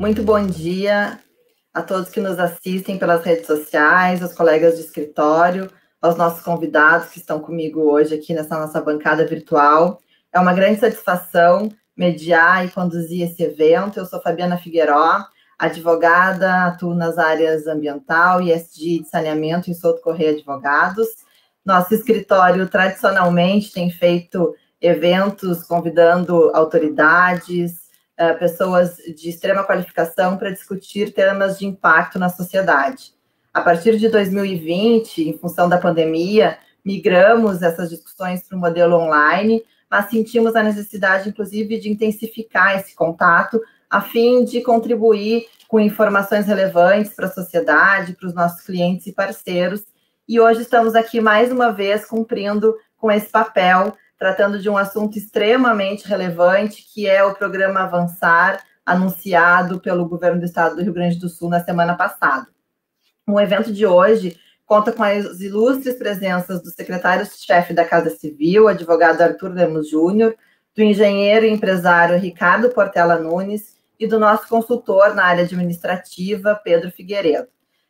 Muito bom dia a todos que nos assistem pelas redes sociais, aos colegas de escritório, aos nossos convidados que estão comigo hoje aqui nessa nossa bancada virtual. É uma grande satisfação mediar e conduzir esse evento. Eu sou Fabiana Figueiró, advogada, atuo nas áreas ambiental, ESG de saneamento em Souto Correia Advogados. Nosso escritório tradicionalmente tem feito eventos convidando autoridades, eh, pessoas de extrema qualificação para discutir temas de impacto na sociedade. A partir de 2020, em função da pandemia, migramos essas discussões para o modelo online, mas sentimos a necessidade, inclusive, de intensificar esse contato a fim de contribuir com informações relevantes para a sociedade, para os nossos clientes e parceiros. E hoje estamos aqui mais uma vez cumprindo com esse papel, tratando de um assunto extremamente relevante, que é o programa Avançar, anunciado pelo governo do estado do Rio Grande do Sul na semana passada. O evento de hoje conta com as ilustres presenças do secretário-chefe da Casa Civil, advogado Arthur Lemos Júnior, do engenheiro e empresário Ricardo Portela Nunes e do nosso consultor na área administrativa, Pedro Figueiredo.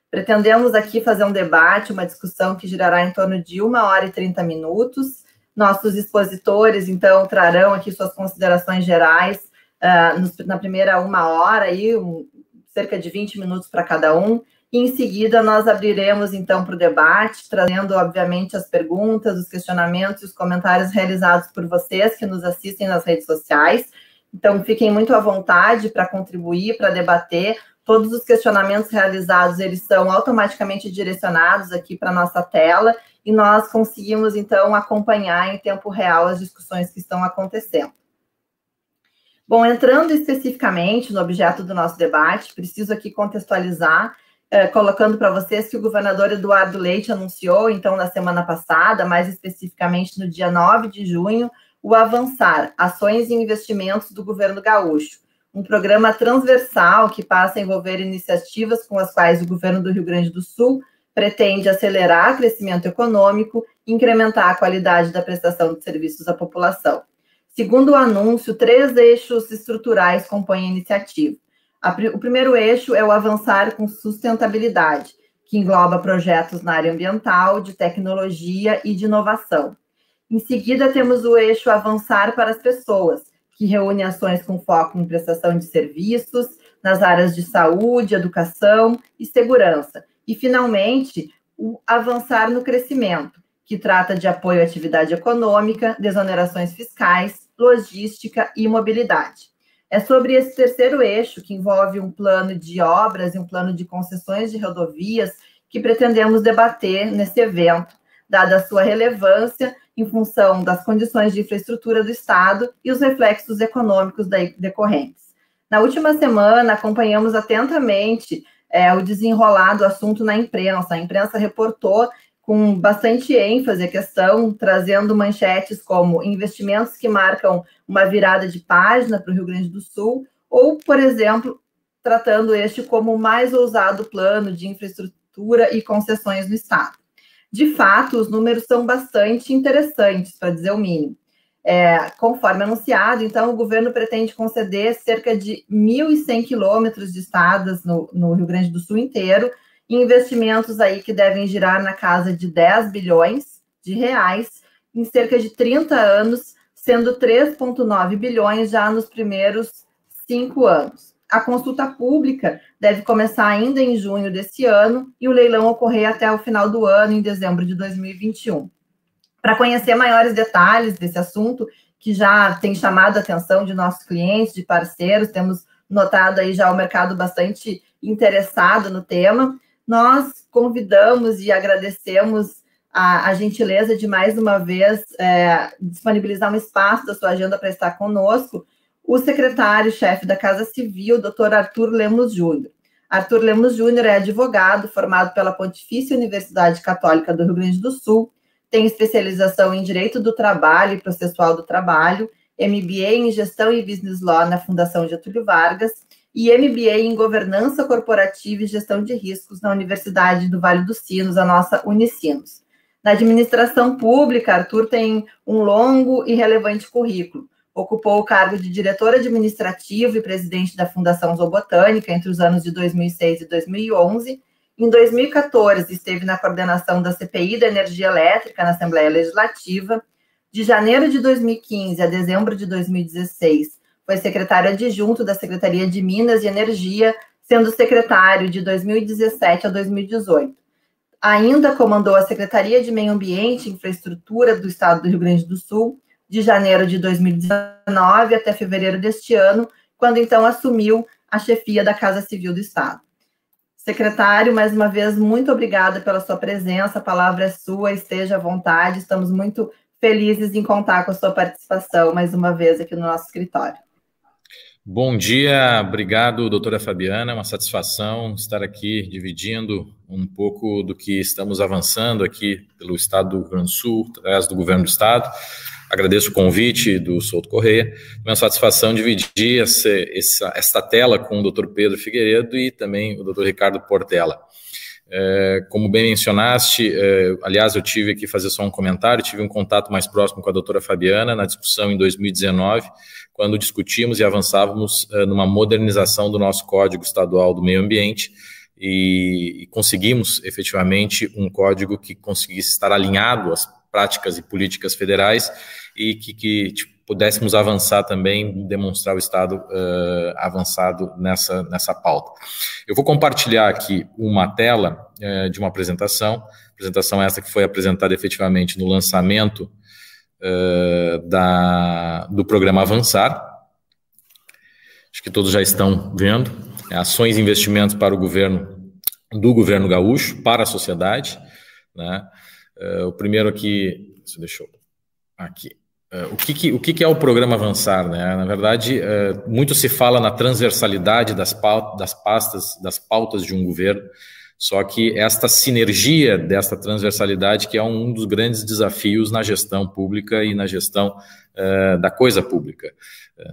Pretendemos aqui fazer um debate, uma discussão que girará em torno de uma hora e 30 minutos. Nossos expositores, então, trarão aqui suas considerações gerais uh, na primeira uma hora, aí, um, cerca de 20 minutos para cada um. E em seguida, nós abriremos, então, para o debate, trazendo, obviamente, as perguntas, os questionamentos e os comentários realizados por vocês que nos assistem nas redes sociais. Então, fiquem muito à vontade para contribuir, para debater. Todos os questionamentos realizados, eles são automaticamente direcionados aqui para a nossa tela e nós conseguimos, então, acompanhar em tempo real as discussões que estão acontecendo. Bom, entrando especificamente no objeto do nosso debate, preciso aqui contextualizar, eh, colocando para vocês que o governador Eduardo Leite anunciou, então, na semana passada, mais especificamente no dia 9 de junho, o Avançar, Ações e Investimentos do Governo Gaúcho, um programa transversal que passa a envolver iniciativas com as quais o governo do Rio Grande do Sul pretende acelerar o crescimento econômico e incrementar a qualidade da prestação de serviços à população. Segundo o anúncio, três eixos estruturais compõem a iniciativa. o primeiro eixo é o avançar com sustentabilidade, que engloba projetos na área ambiental, de tecnologia e de inovação. Em seguida, temos o eixo Avançar para as Pessoas, que reúne ações com foco em prestação de serviços nas áreas de saúde, educação e segurança. E, finalmente, o Avançar no Crescimento, que trata de apoio à atividade econômica, desonerações fiscais, logística e mobilidade. É sobre esse terceiro eixo, que envolve um plano de obras e um plano de concessões de rodovias, que pretendemos debater nesse evento, dada a sua relevância em função das condições de infraestrutura do Estado e os reflexos econômicos decorrentes. Na última semana, acompanhamos atentamente é, o desenrolar do assunto na imprensa. A imprensa reportou com bastante ênfase a questão, trazendo manchetes como investimentos que marcam uma virada de página para o Rio Grande do Sul, ou, por exemplo, tratando este como o mais ousado plano de infraestrutura e concessões no Estado. De fato, os números são bastante interessantes, para dizer o mínimo. É, conforme anunciado, então, o governo pretende conceder cerca de 1.100 quilômetros de estradas no, no, Rio Grande do Sul inteiro, investimentos aí que devem girar na casa de 10 bilhões de reais em cerca de 30 anos, sendo 3,9 bilhões já nos primeiros cinco anos. A consulta pública deve começar ainda em junho desse ano e o leilão ocorrer até o final do ano, em dezembro de 2021. Para conhecer maiores detalhes desse assunto, que já tem chamado a atenção de nossos clientes, de parceiros, temos notado aí já o mercado bastante interessado no tema, nós convidamos e agradecemos a, a gentileza de mais uma vez é, disponibilizar um espaço da sua agenda para estar conosco o secretário-chefe da Casa Civil, Dr. Arthur Lemos Júnior. Arthur Lemos Júnior é advogado formado pela Pontifícia Universidade Católica do Rio Grande do Sul, tem especialização em Direito do Trabalho e Processual do Trabalho, MBA em Gestão e Business Law na Fundação Getúlio Vargas e MBA em Governança Corporativa e Gestão de Riscos na Universidade do Vale dos Sinos, a nossa Unicinos. Na administração pública, Arthur tem um longo e relevante currículo Ocupou o cargo de diretor administrativo e presidente da Fundação Zoobotânica entre os anos de 2006 e 2011. Em 2014, esteve na coordenação da CPI da Energia Elétrica na Assembleia Legislativa. De janeiro de 2015 a dezembro de 2016, foi secretário adjunto da Secretaria de Minas e Energia, sendo secretário de 2017 a 2018. Ainda comandou a Secretaria de Meio Ambiente e Infraestrutura do Estado do Rio Grande do Sul, de janeiro de 2019 até fevereiro deste ano, quando então assumiu a chefia da Casa Civil do Estado. Secretário, mais uma vez, muito obrigada pela sua presença, a palavra é sua, esteja à vontade, estamos muito felizes em contar com a sua participação mais uma vez aqui no nosso escritório. Bom dia, obrigado, doutora Fabiana, é uma satisfação estar aqui dividindo um pouco do que estamos avançando aqui pelo Estado do Rio Grande do Sul, através do governo do Estado, Agradeço o convite do Souto Correia. Uma satisfação dividir essa, essa, esta tela com o Dr. Pedro Figueiredo e também o Dr. Ricardo Portela. É, como bem mencionaste, é, aliás, eu tive aqui fazer só um comentário, tive um contato mais próximo com a doutora Fabiana na discussão em 2019, quando discutimos e avançávamos é, numa modernização do nosso Código Estadual do Meio Ambiente, e, e conseguimos efetivamente um código que conseguisse estar alinhado às práticas e políticas federais e que, que tipo, pudéssemos avançar também, demonstrar o Estado uh, avançado nessa, nessa pauta. Eu vou compartilhar aqui uma tela uh, de uma apresentação, apresentação essa que foi apresentada efetivamente no lançamento uh, da, do programa Avançar. Acho que todos já estão vendo. É, ações e investimentos para o governo, do governo gaúcho, para a sociedade. Né? o primeiro aqui, deixa eu, aqui. Uh, o, que, que, o que, que, é o programa Avançar? Né? Na verdade, uh, muito se fala na transversalidade das, das pastas, das pautas de um governo, só que esta sinergia desta transversalidade que é um dos grandes desafios na gestão pública e na gestão uh, da coisa pública.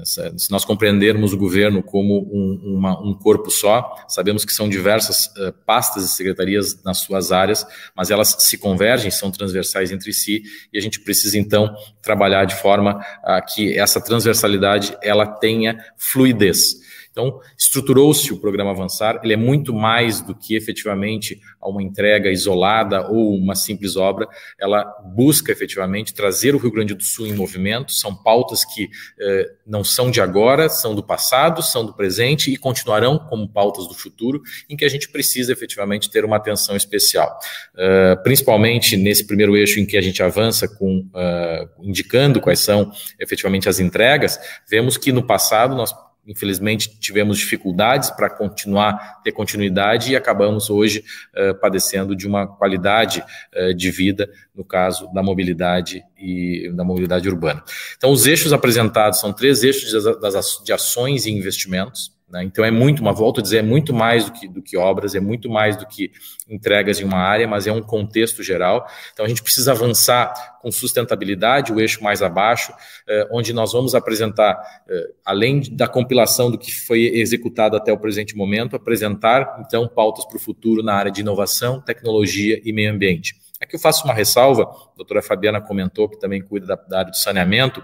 Se nós compreendermos o governo como um, uma, um corpo só, sabemos que são diversas uh, pastas e secretarias nas suas áreas, mas elas se convergem, são transversais entre si, e a gente precisa então trabalhar de forma a que essa transversalidade ela tenha fluidez. Então, estruturou-se o programa Avançar, ele é muito mais do que efetivamente uma entrega isolada ou uma simples obra, ela busca efetivamente trazer o Rio Grande do Sul em movimento, são pautas que eh, não são de agora, são do passado, são do presente e continuarão como pautas do futuro, em que a gente precisa efetivamente ter uma atenção especial. Uh, principalmente nesse primeiro eixo em que a gente avança com uh, indicando quais são efetivamente as entregas, vemos que no passado nós infelizmente tivemos dificuldades para continuar, ter continuidade e acabamos hoje uh, padecendo de uma qualidade uh, de vida, no caso da mobilidade e da mobilidade urbana. Então, os eixos apresentados são três eixos de, de ações e investimentos. Né? Então é muito, uma volta a dizer, é muito mais do que, do que obras, é muito mais do que entregas em uma área, mas é um contexto geral. Então a gente precisa avançar com sustentabilidade, o eixo mais abaixo, eh, onde nós vamos apresentar, eh, além da compilação do que foi executado até o presente momento, apresentar então pautas para o futuro na área de inovação, tecnologia e meio ambiente. Aqui eu faço uma ressalva, a doutora Fabiana comentou que também cuida da, da área do saneamento,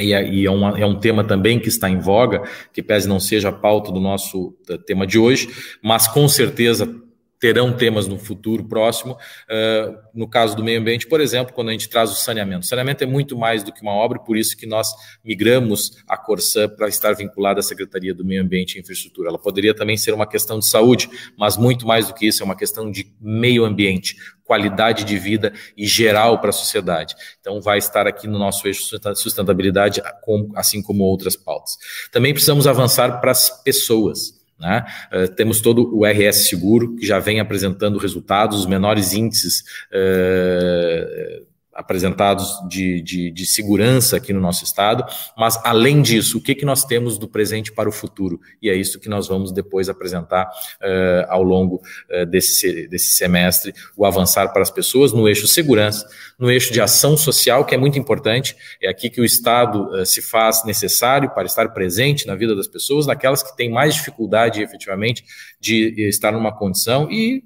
e, é, é, é, um tema também que está em voga, que pese não seja a pauta do nosso tema de hoje, mas com certeza terão temas no futuro próximo. Uh, no caso do meio ambiente, por exemplo, quando a gente traz o saneamento. O saneamento é muito mais do que uma obra, por isso que nós migramos a Corsã para estar vinculada à Secretaria do Meio Ambiente e Infraestrutura. Ela poderia também ser uma questão de saúde, mas muito mais do que isso, é uma questão de meio ambiente, qualidade de vida e geral para a sociedade. Então, vai estar aqui no nosso eixo sustentabilidade, assim como outras pautas. Também precisamos avançar para as pessoas. Né? Uh, temos todo o RS Seguro, que já vem apresentando resultados, os menores índices uh, apresentados de, de, de, segurança aqui no nosso estado, mas além disso, o que, que nós temos do presente para o futuro? E é isso que nós vamos depois apresentar uh, ao longo uh, desse, desse semestre, o avançar para as pessoas no eixo segurança, no eixo de ação social, que é muito importante, é aqui que o Estado uh, se faz necessário para estar presente na vida das pessoas, naquelas que têm mais dificuldade efetivamente de estar numa condição e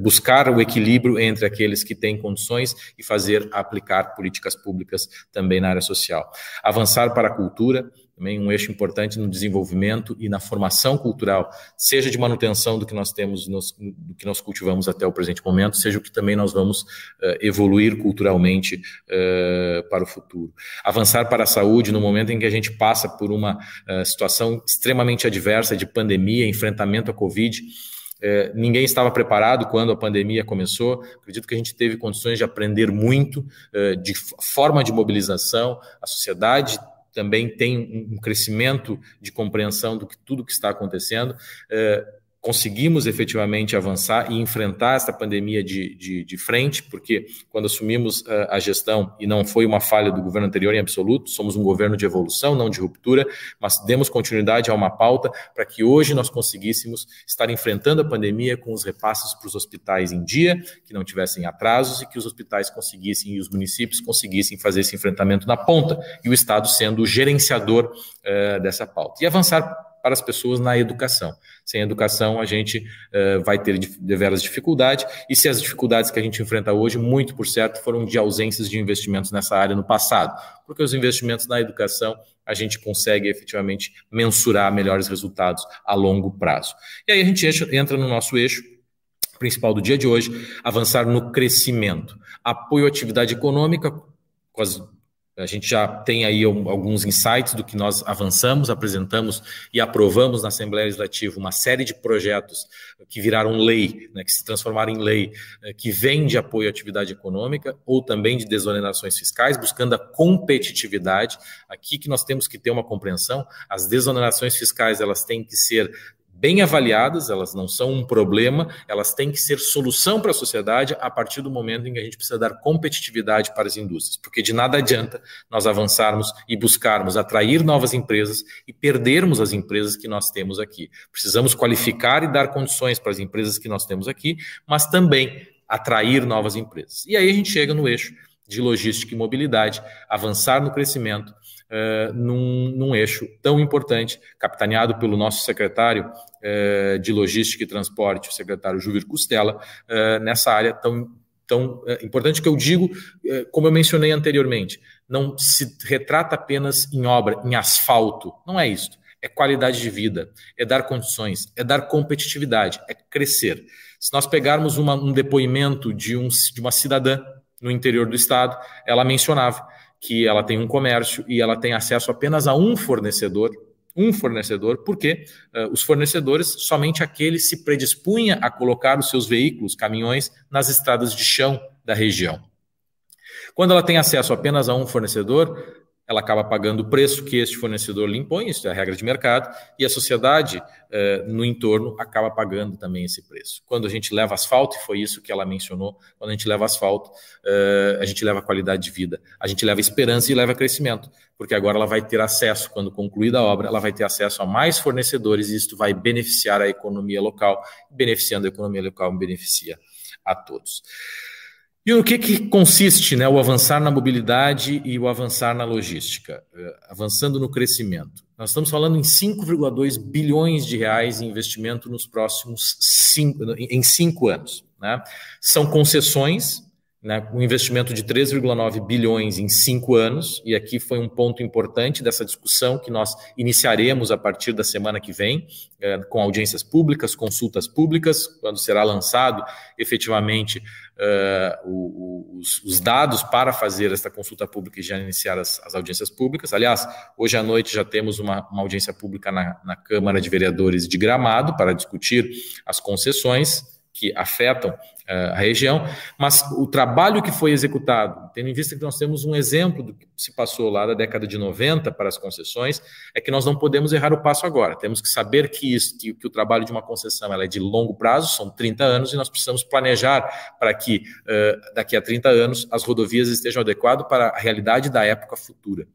buscar o equilíbrio entre aqueles que têm condições e fazer aplicar políticas públicas também na área social. Avançar para a cultura, também um eixo importante no desenvolvimento e na formação cultural, seja de manutenção do que nós temos, do que nós cultivamos até o presente momento, seja o que também nós vamos uh, evoluir culturalmente uh, para o futuro. Avançar para a saúde no momento em que a gente passa por uma situação extremamente adversa de pandemia, enfrentamento à Covid. É, ninguém estava preparado quando a pandemia começou. Acredito que a gente teve condições de aprender muito é, de forma de mobilização. A sociedade também tem um crescimento de compreensão do que tudo que está acontecendo. É, conseguimos efetivamente avançar e enfrentar esta pandemia de, de, de frente, porque quando assumimos uh, a gestão, e não foi uma falha do governo anterior em absoluto, somos um governo de evolução, não de ruptura, mas demos continuidade a uma pauta para que hoje nós conseguíssemos estar enfrentando a pandemia com os repasses para os hospitais em dia, que não tivessem atrasos e que os hospitais conseguissem e os municípios conseguissem fazer esse enfrentamento na ponta, e o Estado sendo o gerenciador uh, dessa pauta. E avançar para as pessoas na educação. Sem educação, a gente uh, vai ter deveras dificuldade, e se as dificuldades que a gente enfrenta hoje, muito por certo, foram de ausências de investimentos nessa área no passado, porque os investimentos na educação a gente consegue efetivamente mensurar melhores resultados a longo prazo. E aí a gente entra no nosso eixo principal do dia de hoje, avançar no crescimento. Apoio à atividade econômica, com as a gente já tem aí alguns insights do que nós avançamos, apresentamos e aprovamos na Assembleia Legislativa uma série de projetos que viraram lei, né, que se transformaram em lei, né, que vem de apoio à atividade econômica ou também de desonerações fiscais, buscando a competitividade. Aqui que nós temos que ter uma compreensão, as desonerações fiscais elas têm que ser bem avaliadas, elas não são um problema, elas têm que ser solução para a sociedade a partir do momento em que a gente precisa dar competitividade para as indústrias, porque de nada adianta nós avançarmos e buscarmos atrair novas empresas e perdermos as empresas que nós temos aqui. Precisamos qualificar e dar condições para as empresas que nós temos aqui, mas também atrair novas empresas. E aí a gente chega no eixo de logística e mobilidade, avançar no crescimento, uh, num, num, eixo tão importante, capitaneado pelo nosso secretário uh, de Logística e Transporte, o secretário Júlio Costela, uh, nessa área tão, tão importante que eu digo, como eu mencionei anteriormente, não se retrata apenas em obra, em asfalto, não é isso. É qualidade de vida, é dar condições, é dar competitividade, é crescer. Se nós pegarmos uma, um depoimento de, um, de uma cidadã no interior do estado, ela mencionava que ela tem um comércio e ela tem acesso apenas a um fornecedor, um fornecedor, porque uh, os fornecedores, somente aqueles se predispunham a colocar os seus veículos, caminhões, nas estradas de chão da região. Quando ela tem acesso apenas a um fornecedor, ela acaba pagando o preço que este fornecedor lhe impõe, isso é a regra de mercado, e a sociedade eh, no entorno acaba pagando também esse preço. Quando a gente leva asfalto, e foi isso que ela mencionou, quando a gente leva asfalto, eh, a gente leva qualidade de vida, a gente leva esperança e leva crescimento, porque agora ela vai ter acesso, quando concluída a obra, ela vai ter acesso a mais fornecedores e isso vai beneficiar a economia local, beneficiando a economia local, beneficia a todos. E no que, que consiste né, o avançar na mobilidade e o avançar na logística? Uh, avançando no crescimento. Nós estamos falando em 5,2 bilhões de reais em investimento nos próximos cinco, em cinco anos. Né? São concessões né, um investimento de 3,9 bilhões em cinco anos, e aqui foi um ponto importante dessa discussão que nós iniciaremos a partir da semana que vem, é, com audiências públicas, consultas públicas, quando será lançado efetivamente o, o, os, os, dados para fazer esta consulta pública e já iniciar as, as audiências públicas. Aliás, hoje à noite já temos uma, uma audiência pública na, na Câmara de Vereadores de Gramado para discutir as concessões que afetam uh, a região, mas o trabalho que foi executado, tendo em vista que nós temos um exemplo do que se passou lá da década de 90 para as concessões, é que nós não podemos errar o passo agora. Temos que saber que, isso, que, que o trabalho de uma concessão é de longo prazo, são 30 anos, e nós precisamos planejar para que uh, daqui a 30 anos as rodovias estejam adequadas para a realidade da época futura.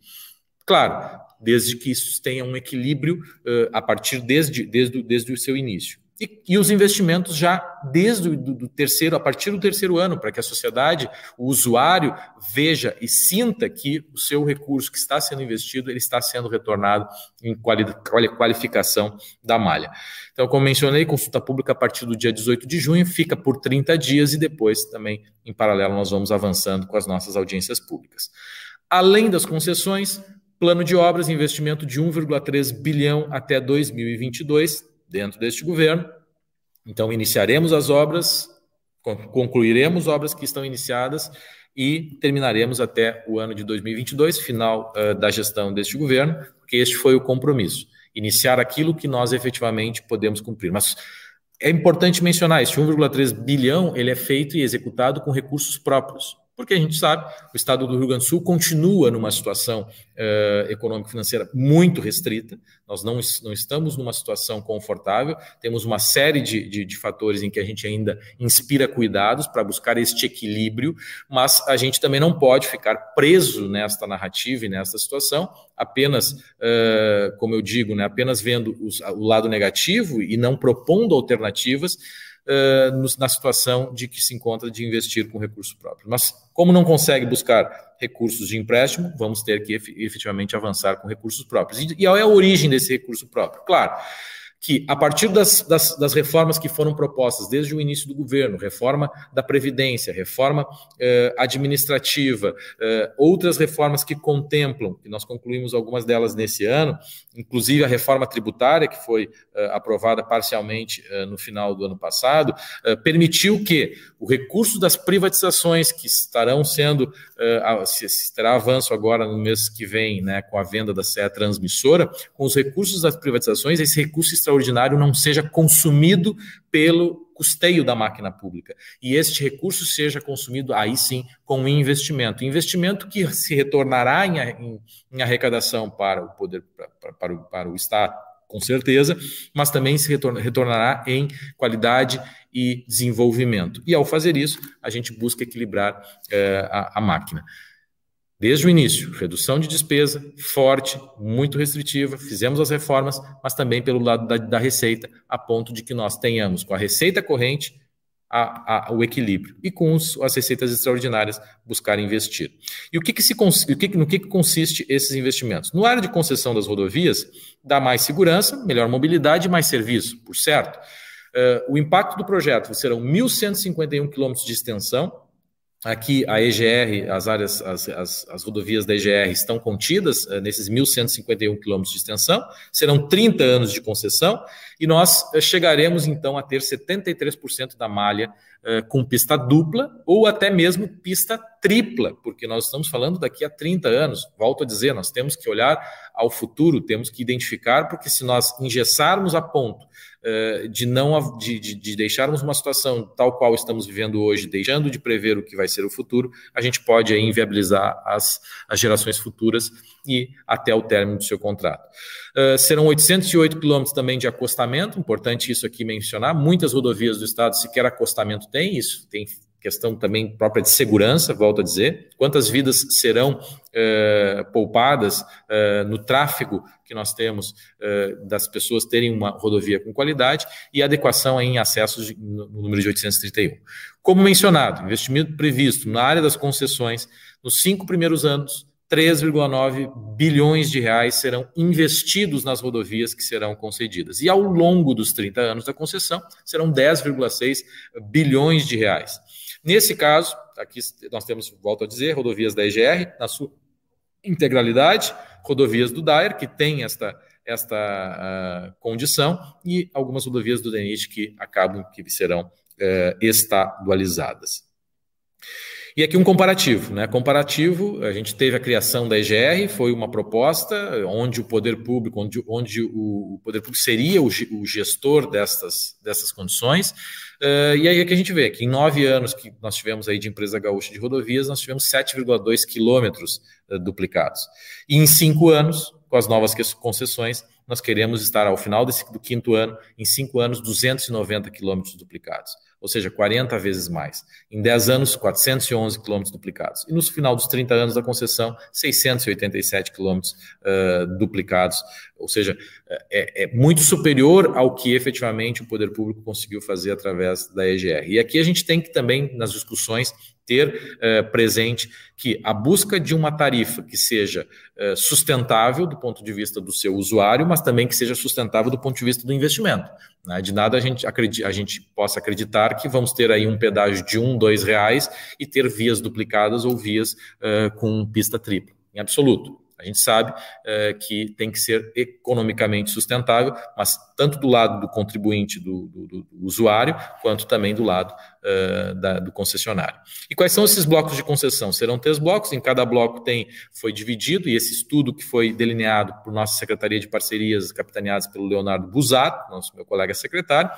Claro, desde que isso tenha um equilíbrio uh, a partir desde, desde, desde o seu início. E, e os investimentos já desde o do, do terceiro, a partir do terceiro ano, para que a sociedade, o usuário, veja e sinta que o seu recurso que está sendo investido, ele está sendo retornado em quali, qualificação da malha. Então, como mencionei, consulta pública a partir do dia 18 de junho, fica por 30 dias e depois também, em paralelo, nós vamos avançando com as nossas audiências públicas. Além das concessões, plano de obras, investimento de 1,3 bilhão até 2022, dentro deste governo. Então, iniciaremos as obras, concluiremos obras que estão iniciadas e terminaremos até o ano de 2022, final uh, da gestão deste governo, porque este foi o compromisso, iniciar aquilo que nós efetivamente podemos cumprir. Mas é importante mencionar, este 1,3 bilhão, ele é feito e executado com recursos próprios. Porque a gente sabe, o estado do Rio Grande do Sul continua numa situação uh, econômico-financeira muito restrita, nós não, não estamos numa situação confortável, temos uma série de, de, de fatores em que a gente ainda inspira cuidados para buscar este equilíbrio, mas a gente também não pode ficar preso nesta narrativa e nesta situação, apenas, uh, como eu digo, né, apenas vendo os, o lado negativo e não propondo alternativas uh, na situação de que se encontra de investir com recurso próprio. Mas, como não consegue buscar recursos de empréstimo, vamos ter que efetivamente avançar com recursos próprios. E, e qual é a origem desse recurso próprio? Claro que, a partir das, das, das, reformas que foram propostas desde o início do governo, reforma da Previdência, reforma eh, administrativa, eh, outras reformas que contemplam, e nós concluímos algumas delas nesse ano, inclusive a reforma tributária, que foi eh, aprovada parcialmente eh, no final do ano passado, eh, permitiu que o recurso das privatizações que estarão sendo, eh, se, se terá avanço agora no mês que vem, né, com a venda da CE Transmissora, com os recursos das privatizações, esse recurso extraordinário não seja consumido pelo custeio da máquina pública. E este recurso seja consumido aí sim com investimento. Investimento que se retornará em, em, em arrecadação para o poder, para, para, o, para o Estado, com certeza, mas também se retornará em qualidade e desenvolvimento. E ao fazer isso, a gente busca equilibrar eh, a, a máquina. Desde o início, redução de despesa forte, muito restritiva, fizemos as reformas, mas também pelo lado da, da receita, a ponto de que nós tenhamos com a receita corrente a, a, o equilíbrio e com os, as receitas extraordinárias buscar investir. E o que, que se o que, no que, que consiste esses investimentos? No área de concessão das rodovias, dá mais segurança, melhor mobilidade e mais serviço, por certo. Uh, o impacto do projeto serão 1.151 quilômetros de extensão, Aqui a EGR, as áreas, as, as, as rodovias da EGR estão contidas uh, nesses 1.151 quilômetros de extensão, serão 30 anos de concessão, e nós uh, chegaremos então a ter 73% da malha com pista dupla ou até mesmo pista tripla, porque nós estamos falando daqui a 30 anos. Volto a dizer, nós temos que olhar ao futuro, temos que identificar, porque se nós engessarmos a ponto eh, de não de, de, de, deixarmos uma situação tal qual estamos vivendo hoje, deixando de prever o que vai ser o futuro, a gente pode aí, inviabilizar as, as gerações futuras e até o término do seu contrato. Uh, serão 808 quilômetros também de acostamento, importante isso aqui mencionar. Muitas rodovias do estado sequer acostamento tem, isso tem questão também própria de segurança, volto a dizer, quantas vidas serão eh, poupadas eh, no tráfego que nós temos das pessoas terem uma rodovia com qualidade e adequação em acessos no número de 831. Como mencionado, investimento previsto na área das concessões nos cinco primeiros anos, 3,9 bilhões de reais serão investidos nas rodovias que serão concedidas. E ao longo dos 30 anos da concessão, serão 10,6 bilhões de reais. Nesse caso, aqui nós temos, volto a dizer, rodovias da EGR, na sua integralidade, rodovias do DAER, que tem esta, esta uh, condição, e algumas rodovias do DENIT que acabam, que serão uh, estadualizadas. E aqui um comparativo, né? Comparativo, a gente teve a criação da EGR, foi uma proposta onde o poder público, onde, onde o, poder público seria o, o gestor dessas, dessas condições. Uh, e aí é que a gente vê que em nove anos que nós tivemos aí de empresa gaúcha de rodovias, nós tivemos 7,2 quilômetros uh, duplicados. E em cinco anos, com as novas concessões, nós queremos estar ao final desse, do quinto ano, em cinco anos, 290 quilômetros duplicados ou seja, 40 vezes mais. Em 10 anos, 411 quilômetros duplicados. E no final dos 30 anos da concessão, 687 quilômetros uh, duplicados, ou seja, é, é, muito superior ao que efetivamente o poder público conseguiu fazer através da EGR. E aqui a gente tem que também, nas discussões, ter uh, presente que a busca de uma tarifa que seja uh, sustentável do ponto de vista do seu usuário, mas também que seja sustentável do ponto de vista do investimento. Né? De nada a gente, acredita, a gente possa acreditar que vamos ter aí um pedágio de um, dois reais e ter vias duplicadas ou vias uh, com pista tripla, em absoluto. A gente sabe é, que tem que ser economicamente sustentável, mas tanto do lado do contribuinte, do, do, do usuário, quanto também do lado é, da, do concessionário. E quais são esses blocos de concessão? Serão três blocos, em cada bloco tem, foi dividido, e esse estudo que foi delineado por nossa Secretaria de Parcerias, capitaneadas pelo Leonardo Busato, nosso meu colega secretário,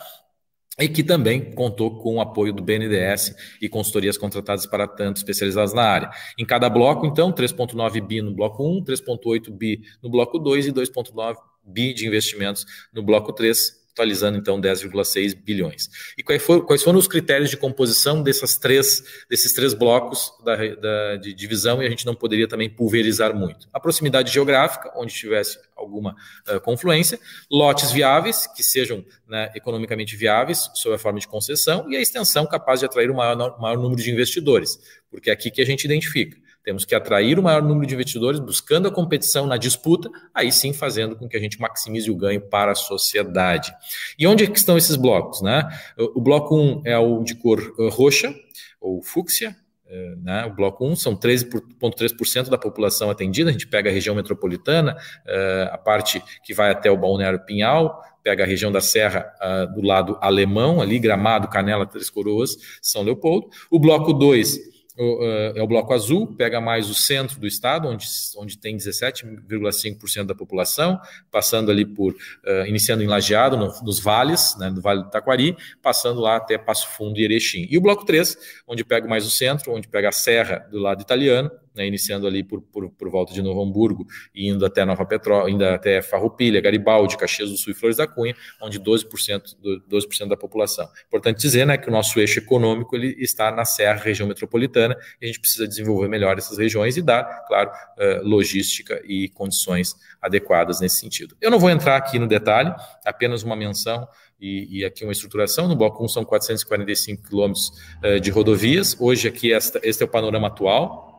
e que também contou com o apoio do BNDES e consultorias contratadas para tanto especializadas na área. Em cada bloco, então, 3,9 bi no bloco 1, 3,8 bi no bloco 2 e 2,9 bi de investimentos no bloco 3, totalizando então 10,6 bilhões. E quais foram, quais foram, os critérios de composição dessas três, desses três blocos da, da, de divisão e a gente não poderia também pulverizar muito? A proximidade geográfica, onde tivesse alguma uh, confluência, lotes viáveis, que sejam né, economicamente viáveis, sob a forma de concessão, e a extensão capaz de atrair o maior, maior número de investidores, porque é aqui que a gente identifica. Temos que atrair o maior número de investidores, buscando a competição na disputa, aí sim fazendo com que a gente maximize o ganho para a sociedade. E onde é que estão esses blocos? Né? O bloco 1 é o de cor eh, roxa, ou fúcsia, eh, né? O bloco 1 são 13,3% da população atendida. A gente pega a região metropolitana, eh, a parte que vai até o Balneário Pinhal, pega a região da Serra ah, do lado alemão, ali, Gramado, Canela, Três Coroas, São Leopoldo. O bloco 2 é o bloco azul, pega mais o centro do estado, onde, onde tem 17,5% da população, passando ali por, uh, iniciando em Lajeado, no, nos vales, né, no Vale do Taquari, passando lá até Passo Fundo e Erechim. E o bloco 3, onde pega mais o centro, onde pega a serra do lado italiano, né, iniciando ali por, por, por, volta de Novo Hamburgo indo até Nova Petrópolis, indo até Farroupilha, Garibaldi, Caxias do Sul e Flores da Cunha, onde 12%, 12 da população. Importante dizer né, que o nosso eixo econômico ele está na Serra, região metropolitana, e a gente precisa desenvolver melhor essas regiões e dar, claro, uh, logística e condições adequadas nesse sentido. Eu não vou entrar aqui no detalhe, apenas uma menção e, e, aqui uma estruturação. No bloco 1 são 445 quilômetros uh, de rodovias. Hoje aqui esta, este é o panorama atual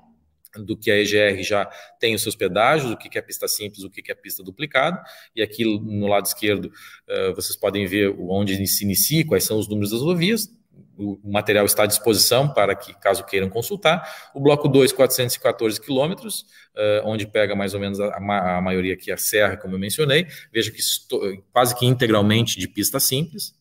do que a EGR já tem os seus pedágios, o que é pista simples, o que é pista duplicada, e aqui no lado esquerdo uh, vocês podem ver onde se inicia, quais são os números das rodovias, o material está à disposição para que, caso queiram consultar. O bloco 2, 414 quilômetros, uh, onde pega mais ou menos a, a, maioria aqui a serra, como eu mencionei. Veja que estou, quase que integralmente de pista simples,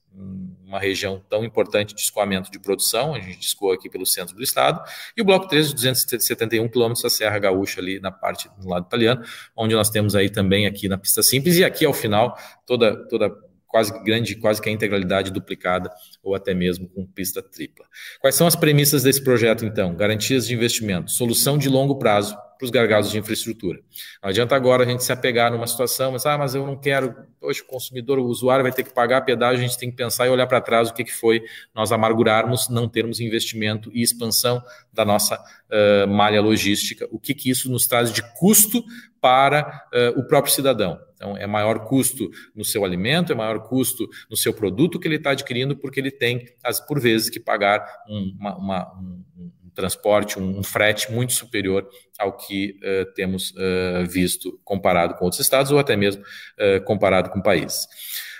uma região tão importante de escoamento de produção, a gente escoa aqui pelo centro do estado, e o bloco 13, 271 quilômetros da Serra Gaúcha, ali na parte do lado italiano, onde nós temos aí também aqui na pista simples, e aqui ao final, toda, toda quase grande, quase que a integralidade duplicada ou até mesmo com pista tripla. Quais são as premissas desse projeto, então? Garantias de investimento, solução de longo prazo para os gargalos de infraestrutura. Não adianta agora a gente se apegar numa situação, mas, ah, mas eu não quero, hoje o consumidor, o usuário vai ter que pagar a pedágio, a gente tem que pensar e olhar para trás o que, que foi nós amargurarmos, não termos investimento e expansão da nossa uh, malha logística, o que, que isso nos traz de custo para uh, o próprio cidadão. Então, é maior custo no seu alimento, é maior custo no seu produto que ele está adquirindo, porque ele tem, por vezes, que pagar um, uma, uma, um, um transporte, um, um, frete muito superior ao que uh, temos uh, visto comparado com outros estados ou até mesmo uh, comparado com países.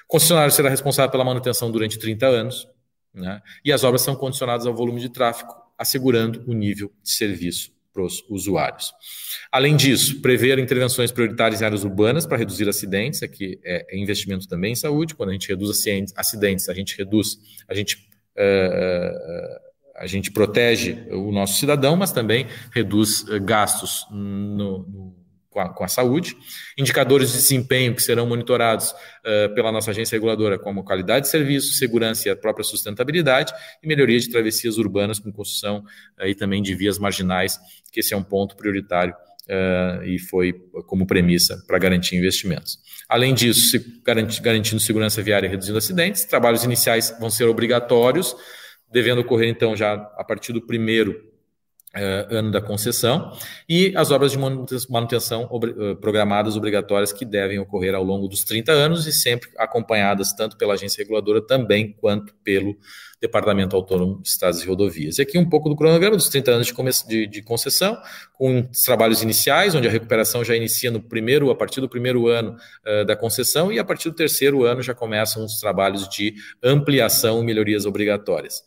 O concessionário será responsável pela manutenção durante 30 anos, né? e as obras são condicionadas ao volume de tráfego, assegurando o nível de serviço para os usuários. Além disso, prever intervenções prioritárias em áreas urbanas para reduzir acidentes, aqui é, é, investimento também em saúde, quando a gente reduz acidentes, a gente reduz, a gente, uh, a gente protege o nosso cidadão, mas também reduz gastos no, no com a, com a, saúde, indicadores de desempenho que serão monitorados uh, pela nossa agência reguladora, como qualidade de serviço, segurança e a própria sustentabilidade, e melhoria de travessias urbanas com construção uh, e também de vias marginais, que esse é um ponto prioritário uh, e foi como premissa para garantir investimentos. Além disso, se garantir, garantindo segurança viária e reduzindo acidentes, trabalhos iniciais vão ser obrigatórios, devendo ocorrer então já a partir do primeiro Uh, ano da concessão, e as obras de manutenção uh, programadas obrigatórias que devem ocorrer ao longo dos 30 anos e sempre acompanhadas tanto pela agência reguladora também quanto pelo Departamento Autônomo de Estradas e Rodovias. E aqui um pouco do cronograma dos 30 anos de, de, de, concessão, com os trabalhos iniciais, onde a recuperação já inicia no primeiro, a partir do primeiro ano uh, da concessão, e a partir do terceiro ano já começam os trabalhos de ampliação e melhorias obrigatórias.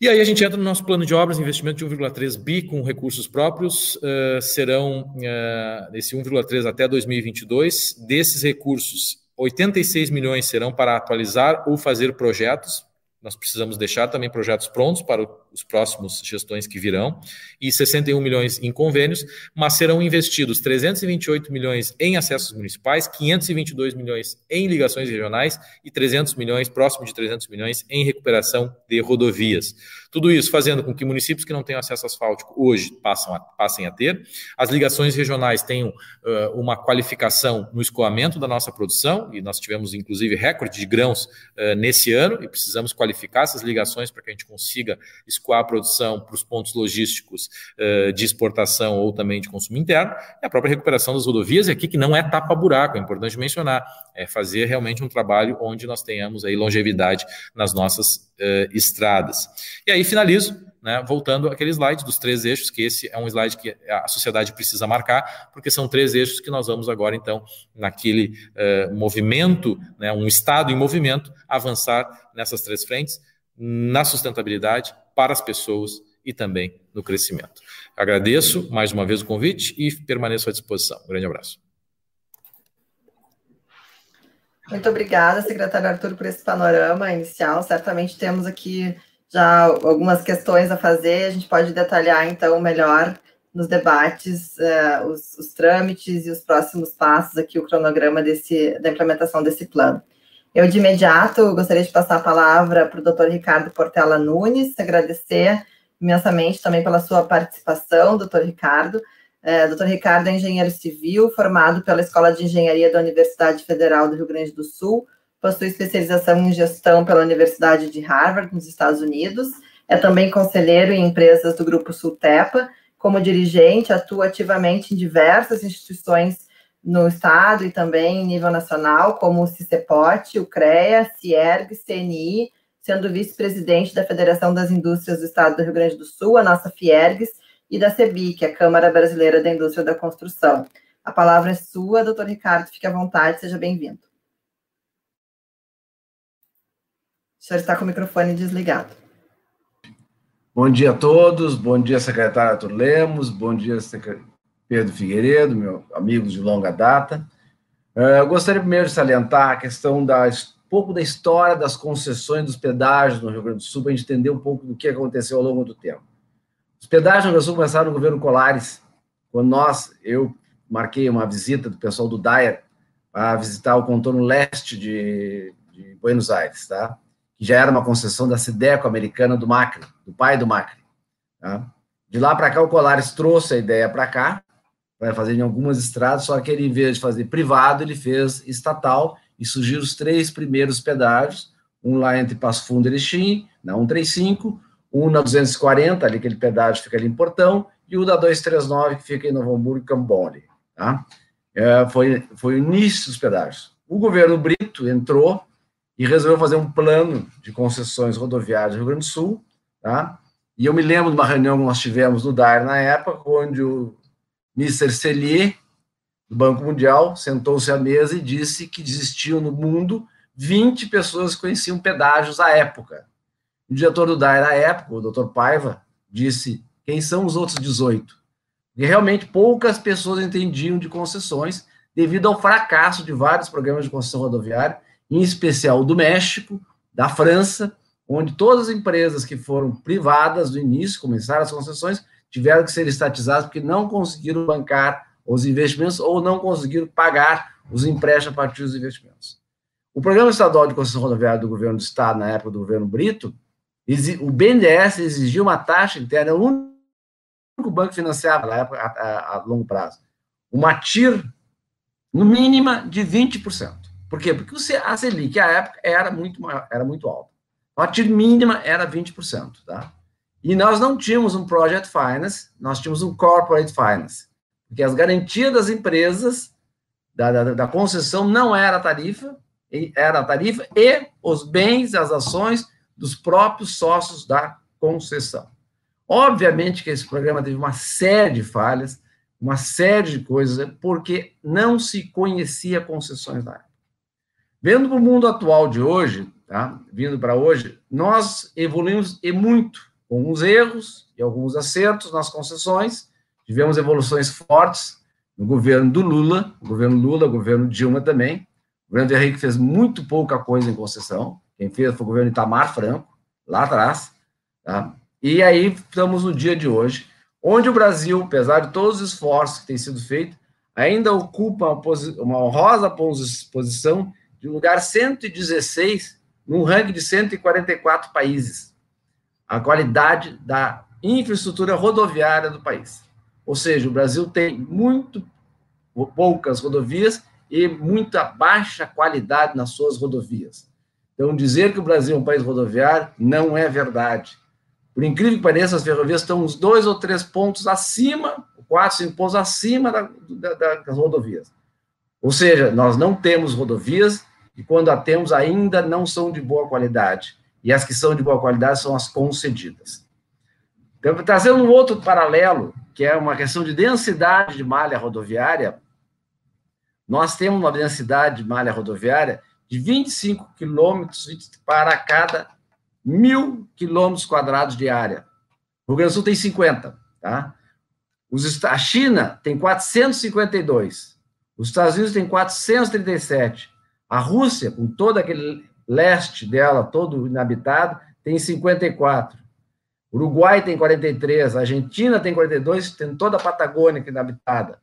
E aí a gente entra no nosso plano de obras, investimento de 1,3 bi com recursos próprios, uh, serão uh, esse 1,3 até 2022. Desses recursos, 86 milhões serão para atualizar ou fazer projetos. Nós precisamos deixar também projetos prontos para os próximos gestões que virão, e 61 milhões em convênios, mas serão investidos 328 milhões em acessos municipais, 522 milhões em ligações regionais e 300 milhões, próximo de 300 milhões, em recuperação de rodovias. Tudo isso fazendo com que municípios que não têm acesso asfáltico hoje passam a, passem a ter, as ligações regionais tenham uh, uma qualificação no escoamento da nossa produção, e nós tivemos inclusive recorde de grãos uh, nesse ano, e precisamos qualificar essas ligações para que a gente consiga escoar a produção para os pontos logísticos uh, de exportação ou também de consumo interno, e a própria recuperação das rodovias, e aqui que não é tapa-buraco, é importante mencionar, é fazer realmente um trabalho onde nós tenhamos aí longevidade nas nossas uh, estradas. E aí finalizo, né, voltando àquele slide dos três eixos, que esse é um slide que a sociedade precisa marcar, porque são três eixos que nós vamos agora, então, naquele uh, movimento, né, um Estado em movimento, avançar nessas três frentes, na sustentabilidade, para as pessoas e também no crescimento. Agradeço mais uma vez o convite e permaneço à disposição. Um grande abraço. Muito obrigada, secretário Arthur, por esse panorama inicial. Certamente temos aqui já algumas questões a fazer, a gente pode detalhar então melhor nos debates uh, os, os, trâmites e os próximos passos aqui, o cronograma desse, da implementação desse plano. Eu, de imediato, gostaria de passar a palavra para o doutor Ricardo Portela Nunes, agradecer imensamente também pela sua participação, doutor Ricardo. É, doutor Ricardo é engenheiro civil, formado pela Escola de Engenharia da Universidade Federal do Rio Grande do Sul, possui especialização em gestão pela Universidade de Harvard, nos Estados Unidos, é também conselheiro em empresas do Grupo Sultepa, como dirigente, atua ativamente em diversas instituições no estado e também em nível nacional, como o CICEPOT, o CREA, CIERG, CNI, sendo vice-presidente da Federação das Indústrias do Estado do Rio Grande do Sul, a nossa FIERGS, e da CEBIC, a Câmara Brasileira da Indústria da Construção. A palavra é sua, doutor Ricardo, fique à vontade, seja bem-vindo. O senhor está com o microfone desligado. Bom dia a todos, bom dia, secretário Arthur Lemos, bom dia, Pedro Figueiredo, meu amigo de longa data. Eh, eu gostaria primeiro de salientar a questão da pouco da história das concessões dos pedágios no Rio Grande do Sul, para a gente entender um pouco do que aconteceu ao longo do tempo. Os pedágios no Rio Grande do Sul começaram no governo Colares, quando nós, eu marquei uma visita do pessoal do DAIR para visitar o contorno leste de, de Buenos Aires, tá? Já era uma concessão da Sideco americana do Macri, do pai do Macri. Tá? De lá para cá, o Colares trouxe a ideia para cá, vai fazer em algumas estradas, só que ele, em vez de fazer privado, ele fez estatal e surgiram os três primeiros pedágios, um lá entre Passo Fundo e Erechim, na 135, um na 240, ali aquele pedágio fica ali em Portão, e o da 239, que fica em Novo Hamburgo e Cambone, tá? É, foi, foi o início dos pedágios. O governo Brito entrou e resolveu fazer um plano de concessões rodoviárias do Rio Grande do Sul, tá? E eu me lembro de uma reunião que nós tivemos no DAR na época, onde o Mr. Cellier, do Banco Mundial, sentou-se à mesa e disse que existiam no mundo 20 pessoas que conheciam pedágios à época. O diretor do DAE na época, o Dr. Paiva, disse: quem são os outros 18? E realmente poucas pessoas entendiam de concessões devido ao fracasso de vários programas de concessão rodoviária, em especial do México, da França, onde todas as empresas que foram privadas do início, começaram as concessões, tiveram que ser estatizados porque não conseguiram bancar os investimentos ou não conseguiram pagar os empréstimos a partir dos investimentos. O Programa Estadual de Concessão Rodoviária do Governo do Estado, na época do governo Brito, o BNDES exigiu uma taxa interna, o único banco que financiava na época a, a, a longo prazo, uma TIR no mínima de 20%. Por quê? Porque a Selic, à época, era muito, era muito alta. A TIR mínima era 20%. Tá? E nós não tínhamos um Project Finance, nós tínhamos um Corporate Finance, porque as garantias das empresas, da, da, da concessão, não era tarifa, era a tarifa e os bens, as ações dos próprios sócios da concessão. Obviamente que esse programa teve uma série de falhas, uma série de coisas, porque não se conhecia concessões da época. Vendo o mundo atual de hoje, tá? vindo para hoje, nós evoluímos e muito com alguns erros e alguns acertos nas concessões. Tivemos evoluções fortes no governo do Lula, governo Lula, governo Dilma também. O governo de Henrique fez muito pouca coisa em concessão. Quem fez foi o governo Itamar Franco, lá atrás. Tá? E aí estamos no dia de hoje, onde o Brasil, apesar de todos os esforços que têm sido feitos, ainda ocupa uma, uma honrosa posição de lugar 116 num ranking de 144 países a qualidade da infraestrutura rodoviária do país. Ou seja, o Brasil tem muito poucas rodovias e muita baixa qualidade nas suas rodovias. Então, dizer que o Brasil é um país rodoviário não é verdade. Por incrível que pareça, as ferrovias estão uns dois ou três pontos acima, quatro, cinco pontos acima da, da, das rodovias. Ou seja, nós não temos rodovias e quando a temos ainda não são de boa qualidade e as que são de boa qualidade são as concedidas. Então, trazendo um outro paralelo, que é uma questão de densidade de malha rodoviária, nós temos uma densidade de malha rodoviária de 25 quilômetros para cada mil quilômetros quadrados de área. O Rio Grande do Sul tem 50, tá? A China tem 452, os Estados Unidos tem 437, a Rússia, com todo aquele leste dela, todo inabitado, tem 54. Uruguai tem 43, a Argentina tem 42, tem toda a Patagônia que é inabitada.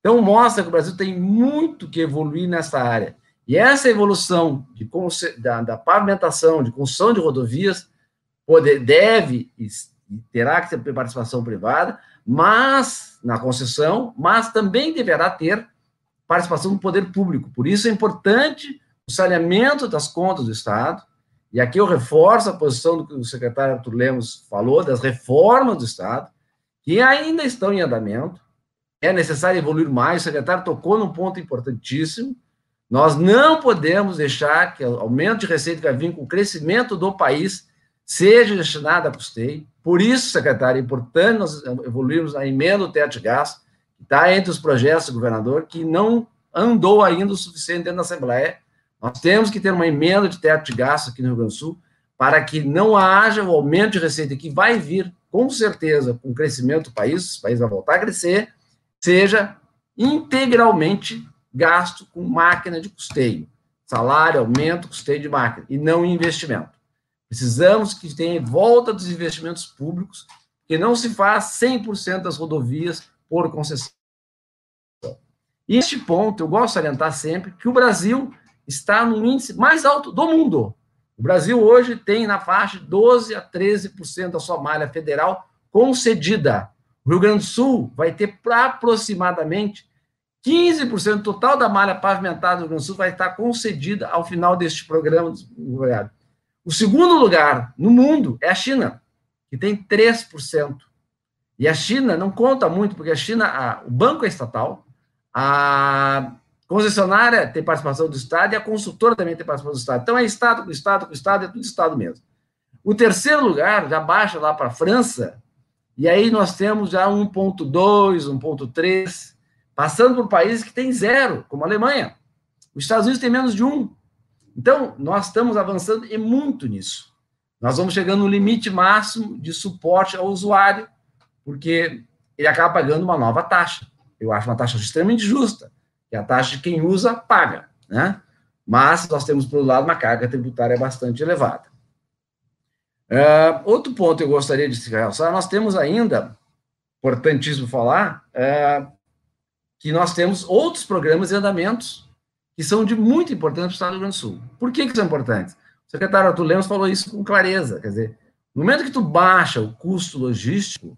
Então, mostra que o Brasil tem muito que evoluir nessa área. E essa evolução de, da, da pavimentação, de construção de rodovias, poder, deve e terá que ter participação privada, mas na concessão, mas também deverá ter participação do poder público. Por isso é importante o saneamento das contas do Estado, e aqui eu reforço a posição do que o secretário Arthur Lemos falou, das reformas do Estado, que ainda estão em andamento, é necessário evoluir mais, o secretário tocou num ponto importantíssimo, nós não podemos deixar que o aumento de receita que vai vir com o crescimento do país seja destinado a custeio, por isso, secretário, é importante nós evoluirmos a emenda do teto de que está entre os projetos do governador, que não andou ainda o suficiente dentro da Assembleia, nós temos que ter uma emenda de teto de gasto aqui no Rio Grande do Sul para que não haja o aumento de receita que vai vir, com certeza, com o crescimento do país, o país vai voltar a crescer, seja integralmente gasto com máquina de custeio. Salário, aumento, custeio de máquina, e não investimento. Precisamos que tenha volta dos investimentos públicos, que não se faz 100% das rodovias por concessão. E este ponto, eu gosto de salientar sempre que o Brasil está no índice mais alto do mundo. O Brasil hoje tem na faixa de 12 a 13% da sua malha federal concedida. O Rio Grande do Sul vai ter aproximadamente 15% total da malha pavimentada do Rio Grande do Sul vai estar concedida ao final deste programa O segundo lugar no mundo é a China, que tem 3%. E a China não conta muito, porque a China, a, o banco é estatal, a concessionária tem participação do Estado e a consultora também tem participação do Estado. Então é Estado com Estado com Estado, é tudo Estado mesmo. O terceiro lugar já baixa lá para a França, e aí nós temos já 1,2, 1,3, passando por países que têm zero, como a Alemanha. Os Estados Unidos têm menos de um. Então, nós estamos avançando e muito nisso. Nós vamos chegando no limite máximo de suporte ao usuário, porque ele acaba pagando uma nova taxa. Eu acho uma taxa extremamente justa que a taxa de quem usa paga, né? Mas nós temos, por outro lado, uma carga tributária bastante elevada. Uh, outro ponto que eu gostaria de realçar, nós temos ainda, importantíssimo falar, uh, que nós temos outros programas e andamentos que são de muito importância para o Estado do Rio Grande do Sul. Por que, que são importantes? O secretário Arthur Lemos falou isso com clareza, quer dizer, no momento que tu baixa o custo logístico,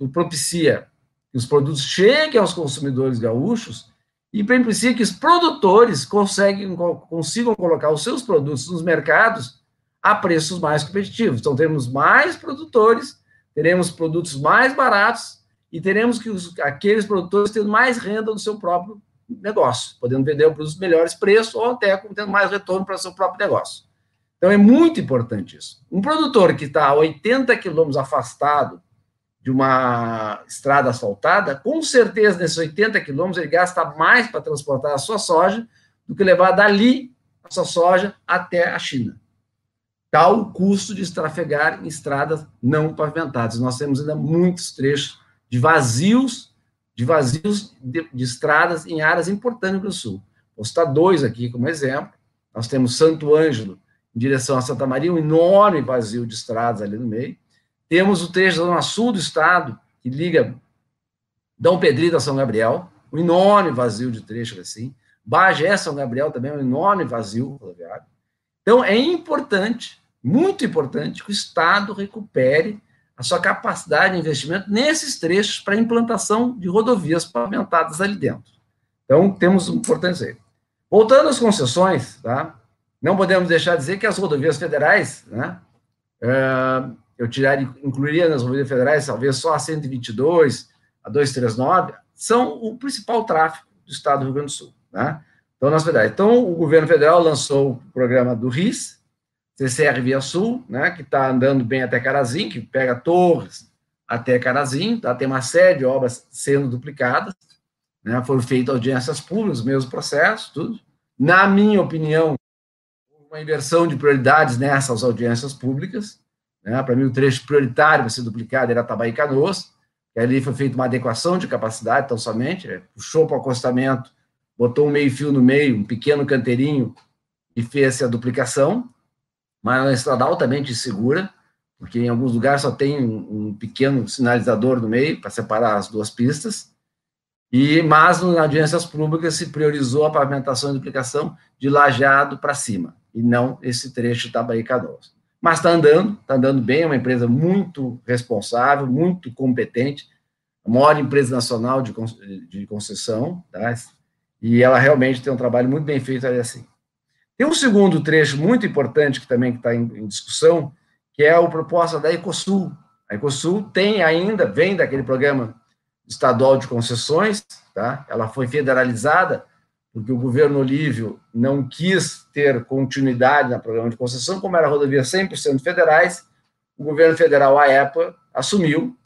tu propicia que os produtos cheguem aos consumidores gaúchos, e precisa que os produtores conseguem, consigam colocar os seus produtos nos mercados a preços mais competitivos. Então, temos mais produtores, teremos produtos mais baratos e teremos que os, aqueles produtores tendo mais renda do seu próprio negócio, podendo vender o produto melhores preços ou até tendo mais retorno para o seu próprio negócio. Então é muito importante isso. Um produtor que está a 80 quilômetros afastado de uma estrada asfaltada, com certeza nesses 80 quilômetros ele gasta mais para transportar a sua soja do que levar dali a sua soja até a China. Tal o custo de trafegar em estradas não pavimentadas. Nós temos ainda muitos trechos de vazios, de vazios de, de estradas em áreas importantes do Sul. Vou citar dois aqui como exemplo. Nós temos Santo Ângelo, em direção a Santa Maria, um enorme vazio de estradas ali no meio. Temos o trecho da zona sul do estado, que liga Dom Pedrito a São Gabriel, um enorme vazio de trecho assim. Bagé, São Gabriel também é um enorme vazio rodoviário. Então, é importante, muito importante, que o Estado recupere a sua capacidade de investimento nesses trechos para implantação de rodovias pavimentadas ali dentro. Então, temos um importante aí. Voltando às concessões, tá? não podemos deixar de dizer que as rodovias federais, né, uh, eu tiraria, incluiria nas rodovias federais, talvez só a 122, a 239, são o principal tráfego do estado do Rio Grande do Sul. Né? Então, nas federais. Então, o governo federal lançou o programa do RIS, CCR Via Sul, né, que está andando bem até Carazim, que pega Torres até Carazim, tá? tem uma série de obras sendo duplicadas, né, foram feitas audiências públicas, mesmo processo, tudo. Na minha opinião, uma inversão de prioridades nessas audiências públicas. Né? Para mim, o trecho prioritário para ser duplicado era Tabaí Canoas, que ali foi feita uma adequação de capacidade, tão somente, né? puxou para o acostamento, botou um meio-fio no meio, um pequeno canteirinho, e fez a duplicação, mas é estrada altamente segura, porque em alguns lugares só tem um, um pequeno sinalizador no meio para separar as duas pistas, e mas nas audiências públicas se priorizou a pavimentação e duplicação de lajeado para cima e não esse trecho Bahia Canoas. Mas está andando, está andando bem, é uma empresa muito responsável, muito competente, a maior empresa nacional de, de concessão, tá? e ela realmente tem um trabalho muito bem feito ali assim. Tem um segundo trecho muito importante que também está em, em discussão, que é a proposta da Ecosul. A Ecosul tem ainda, vem daquele programa estadual de concessões, tá? ela foi federalizada, porque o governo Olívio não quis ter continuidade no programa de concessão, como era rodovia 100% federais, o governo federal, à época, assumiu,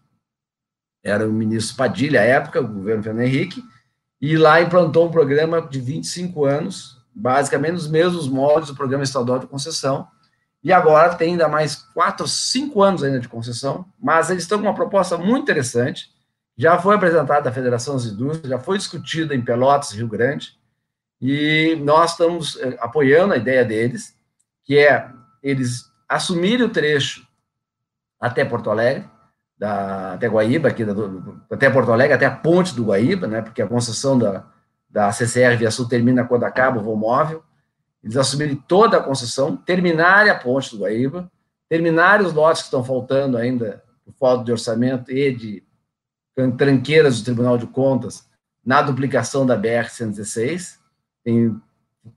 era o ministro Padilha, à época, o governo Fernando Henrique, e lá implantou um programa de 25 anos, basicamente os mesmos moldes do programa estadual de concessão, e agora tem ainda mais 4, 5 anos ainda de concessão, mas eles estão com uma proposta muito interessante, já foi apresentada à Federação das Indústrias, já foi discutida em Pelotas, Rio Grande, e nós estamos eh, apoiando a ideia deles, que é eles assumirem o trecho até Porto Alegre, da, até Guaíba, aqui da, até Porto Alegre, até a ponte do Guaíba, né, porque a concessão da, da CCR Via Sul termina quando acaba o voo móvel, eles assumirem toda a concessão, terminarem a ponte do Guaíba, terminarem os lotes que estão faltando ainda, por falta de orçamento e de tranqueiras do Tribunal de Contas, na duplicação da BR-116, tem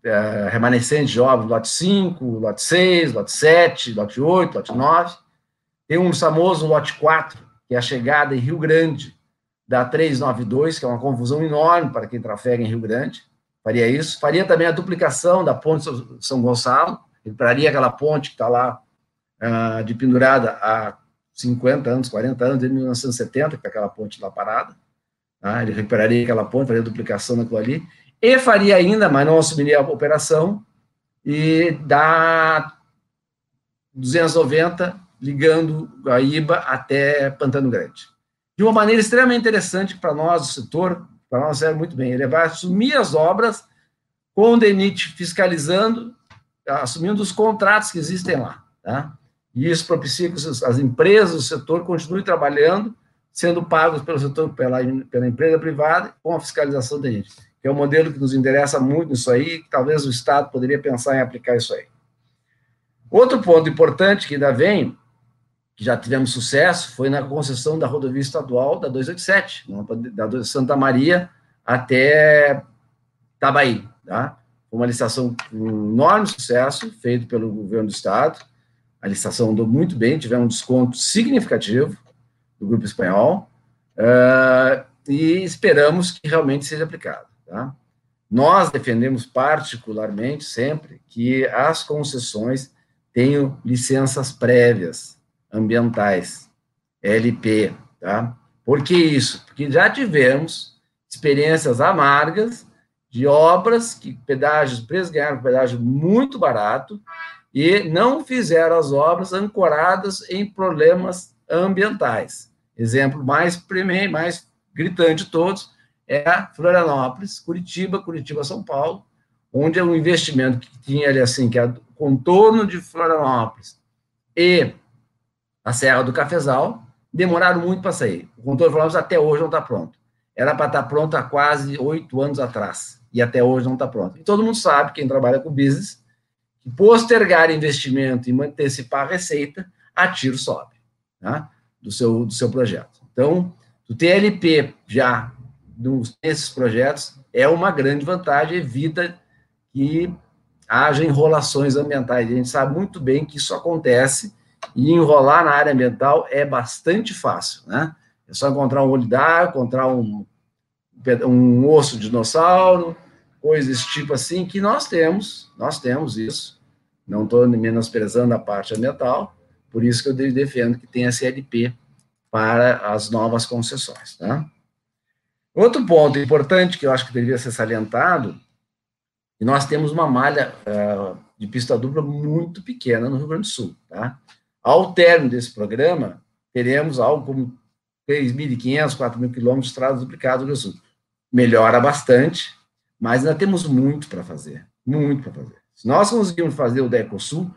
é, remanescentes obras, lote 5, lote 6, lote 7, lote 8, lote 9. Tem um famoso lote 4, que é a chegada em Rio Grande da 392, que é uma confusão enorme para quem trafega em Rio Grande. Faria isso. Faria também a duplicação da ponte São Gonçalo, recuperaria aquela ponte que está lá uh, de pendurada há 50 anos, 40 anos, desde 1970, que está aquela ponte lá parada. Tá? Ele recuperaria aquela ponte, faria a duplicação daquilo ali e faria ainda, mas não assumiria a operação, e da 290 ligando Guaíba até Pantano Grande. De uma maneira extremamente interessante para nós, o setor, para nós é muito bem. Ele vai assumir as obras com o DENIT fiscalizando, assumindo os contratos que existem lá. Tá? E isso propicia que as empresas do setor continuem trabalhando, sendo pagos pelo setor, pela, pela empresa privada, com a fiscalização do DENIT que é um modelo que nos interessa muito nisso aí, que talvez o Estado poderia pensar em aplicar isso aí. Outro ponto importante que ainda vem, que já tivemos sucesso, foi na concessão da rodovia estadual da 287, da Santa Maria até Tabaí, tá? Uma licitação com um enorme sucesso, feito pelo governo do Estado, a licitação andou muito bem, tivemos um desconto significativo, do Grupo Espanhol, uh, e esperamos que realmente seja aplicado. Tá? Nós defendemos particularmente sempre que as concessões tenham licenças prévias ambientais, LP, tá? Por que isso? Porque já tivemos experiências amargas de obras que pedágios, preços ganharam pedágio muito barato e não fizeram as obras ancoradas em problemas ambientais. Exemplo mais mais gritante de todos é Florianópolis, Curitiba, Curitiba, São Paulo, onde é um investimento que tinha ali assim, que é o contorno de Florianópolis e a Serra do Cafezal, demoraram muito para sair. O contorno de Florianópolis até hoje não está pronto. Era para estar tá pronto há quase oito anos atrás, e até hoje não está pronto. E todo mundo sabe, quem trabalha com business, que postergar investimento e antecipar a receita, a tiro sobe, tá? do, seu, do seu projeto. Então, o TLP já nesses projetos é uma grande vantagem, evita que haja enrolações ambientais. A gente sabe muito bem que isso acontece e enrolar na área ambiental é bastante fácil, né? É só encontrar um d'água, encontrar um, um osso de dinossauro, coisas tipo assim, que nós temos, nós temos isso. Não estou menosprezando a parte ambiental, por isso que eu defendo que tenha CLP para as novas concessões, tá? Outro ponto importante que eu acho que deveria ser salientado, e nós temos uma malha uh, de pista dupla muito pequena no Rio Grande do Sul. Tá? Ao término desse programa, teremos algo como 3.500, 4.000 quilômetros de estradas duplicadas no Rio Grande do Sul. Melhora bastante, mas ainda temos muito para fazer, muito para fazer. Se nós conseguirmos fazer o da Ecosul,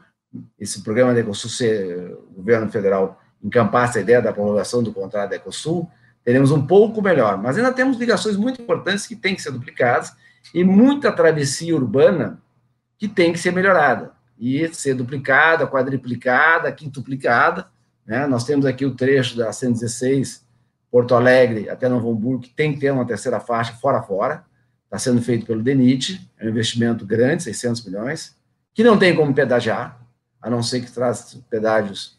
esse programa da Ecosul, se o governo federal encampasse a ideia da prorrogação do contrato da Ecosul, teremos um pouco melhor, mas ainda temos ligações muito importantes que têm que ser duplicadas e muita travessia urbana que tem que ser melhorada e ser duplicada, quadriplicada, quintuplicada. Né? Nós temos aqui o trecho da 116 Porto Alegre até Novo Hamburgo, que tem que ter uma terceira faixa fora fora, está sendo feito pelo DENIT, é um investimento grande, 600 milhões, que não tem como pedagiar, a não ser que traz pedágios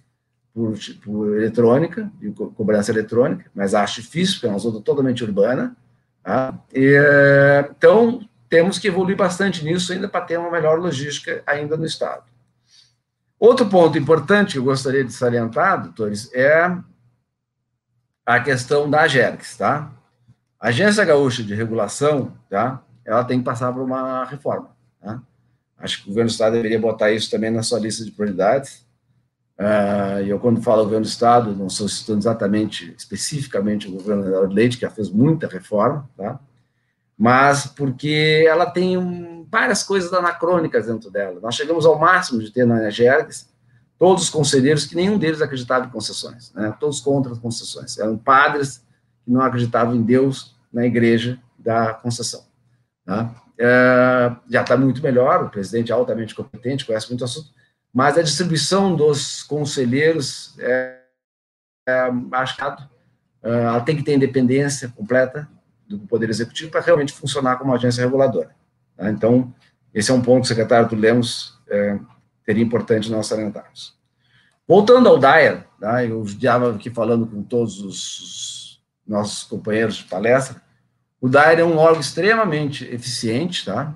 por, por eletrônica, de cobrança eletrônica, mas acho difícil, porque é uma zona totalmente urbana. Tá? E, então, temos que evoluir bastante nisso ainda para ter uma melhor logística ainda no Estado. Outro ponto importante que eu gostaria de salientar, doutores, é a questão da AGERX, tá? A Agência Gaúcha de Regulação, tá? Ela tem que passar por uma reforma, tá? Acho que o governo do Estado deveria botar isso também na sua lista de prioridades, Uh, eu, quando falo governo do Estado, não estou citando exatamente, especificamente o governo Leite, que já fez muita reforma, tá? mas porque ela tem um, várias coisas anacrônicas dentro dela. Nós chegamos ao máximo de ter na Energéticas todos os conselheiros que nenhum deles acreditava em concessões, né? todos contra as concessões. Eram padres que não acreditavam em Deus na igreja da concessão. Tá? Uh, já está muito melhor, o presidente é altamente competente, conhece muito o assunto, mas a distribuição dos conselheiros é, é achado, é, ela tem que ter independência completa do Poder Executivo para realmente funcionar como agência reguladora. Tá? Então, esse é um ponto que o secretário do Lemos é, teria importante nós salientarmos. Voltando ao DAIR, tá? eu estava aqui falando com todos os nossos companheiros de palestra, o DAIR é um órgão extremamente eficiente, tá?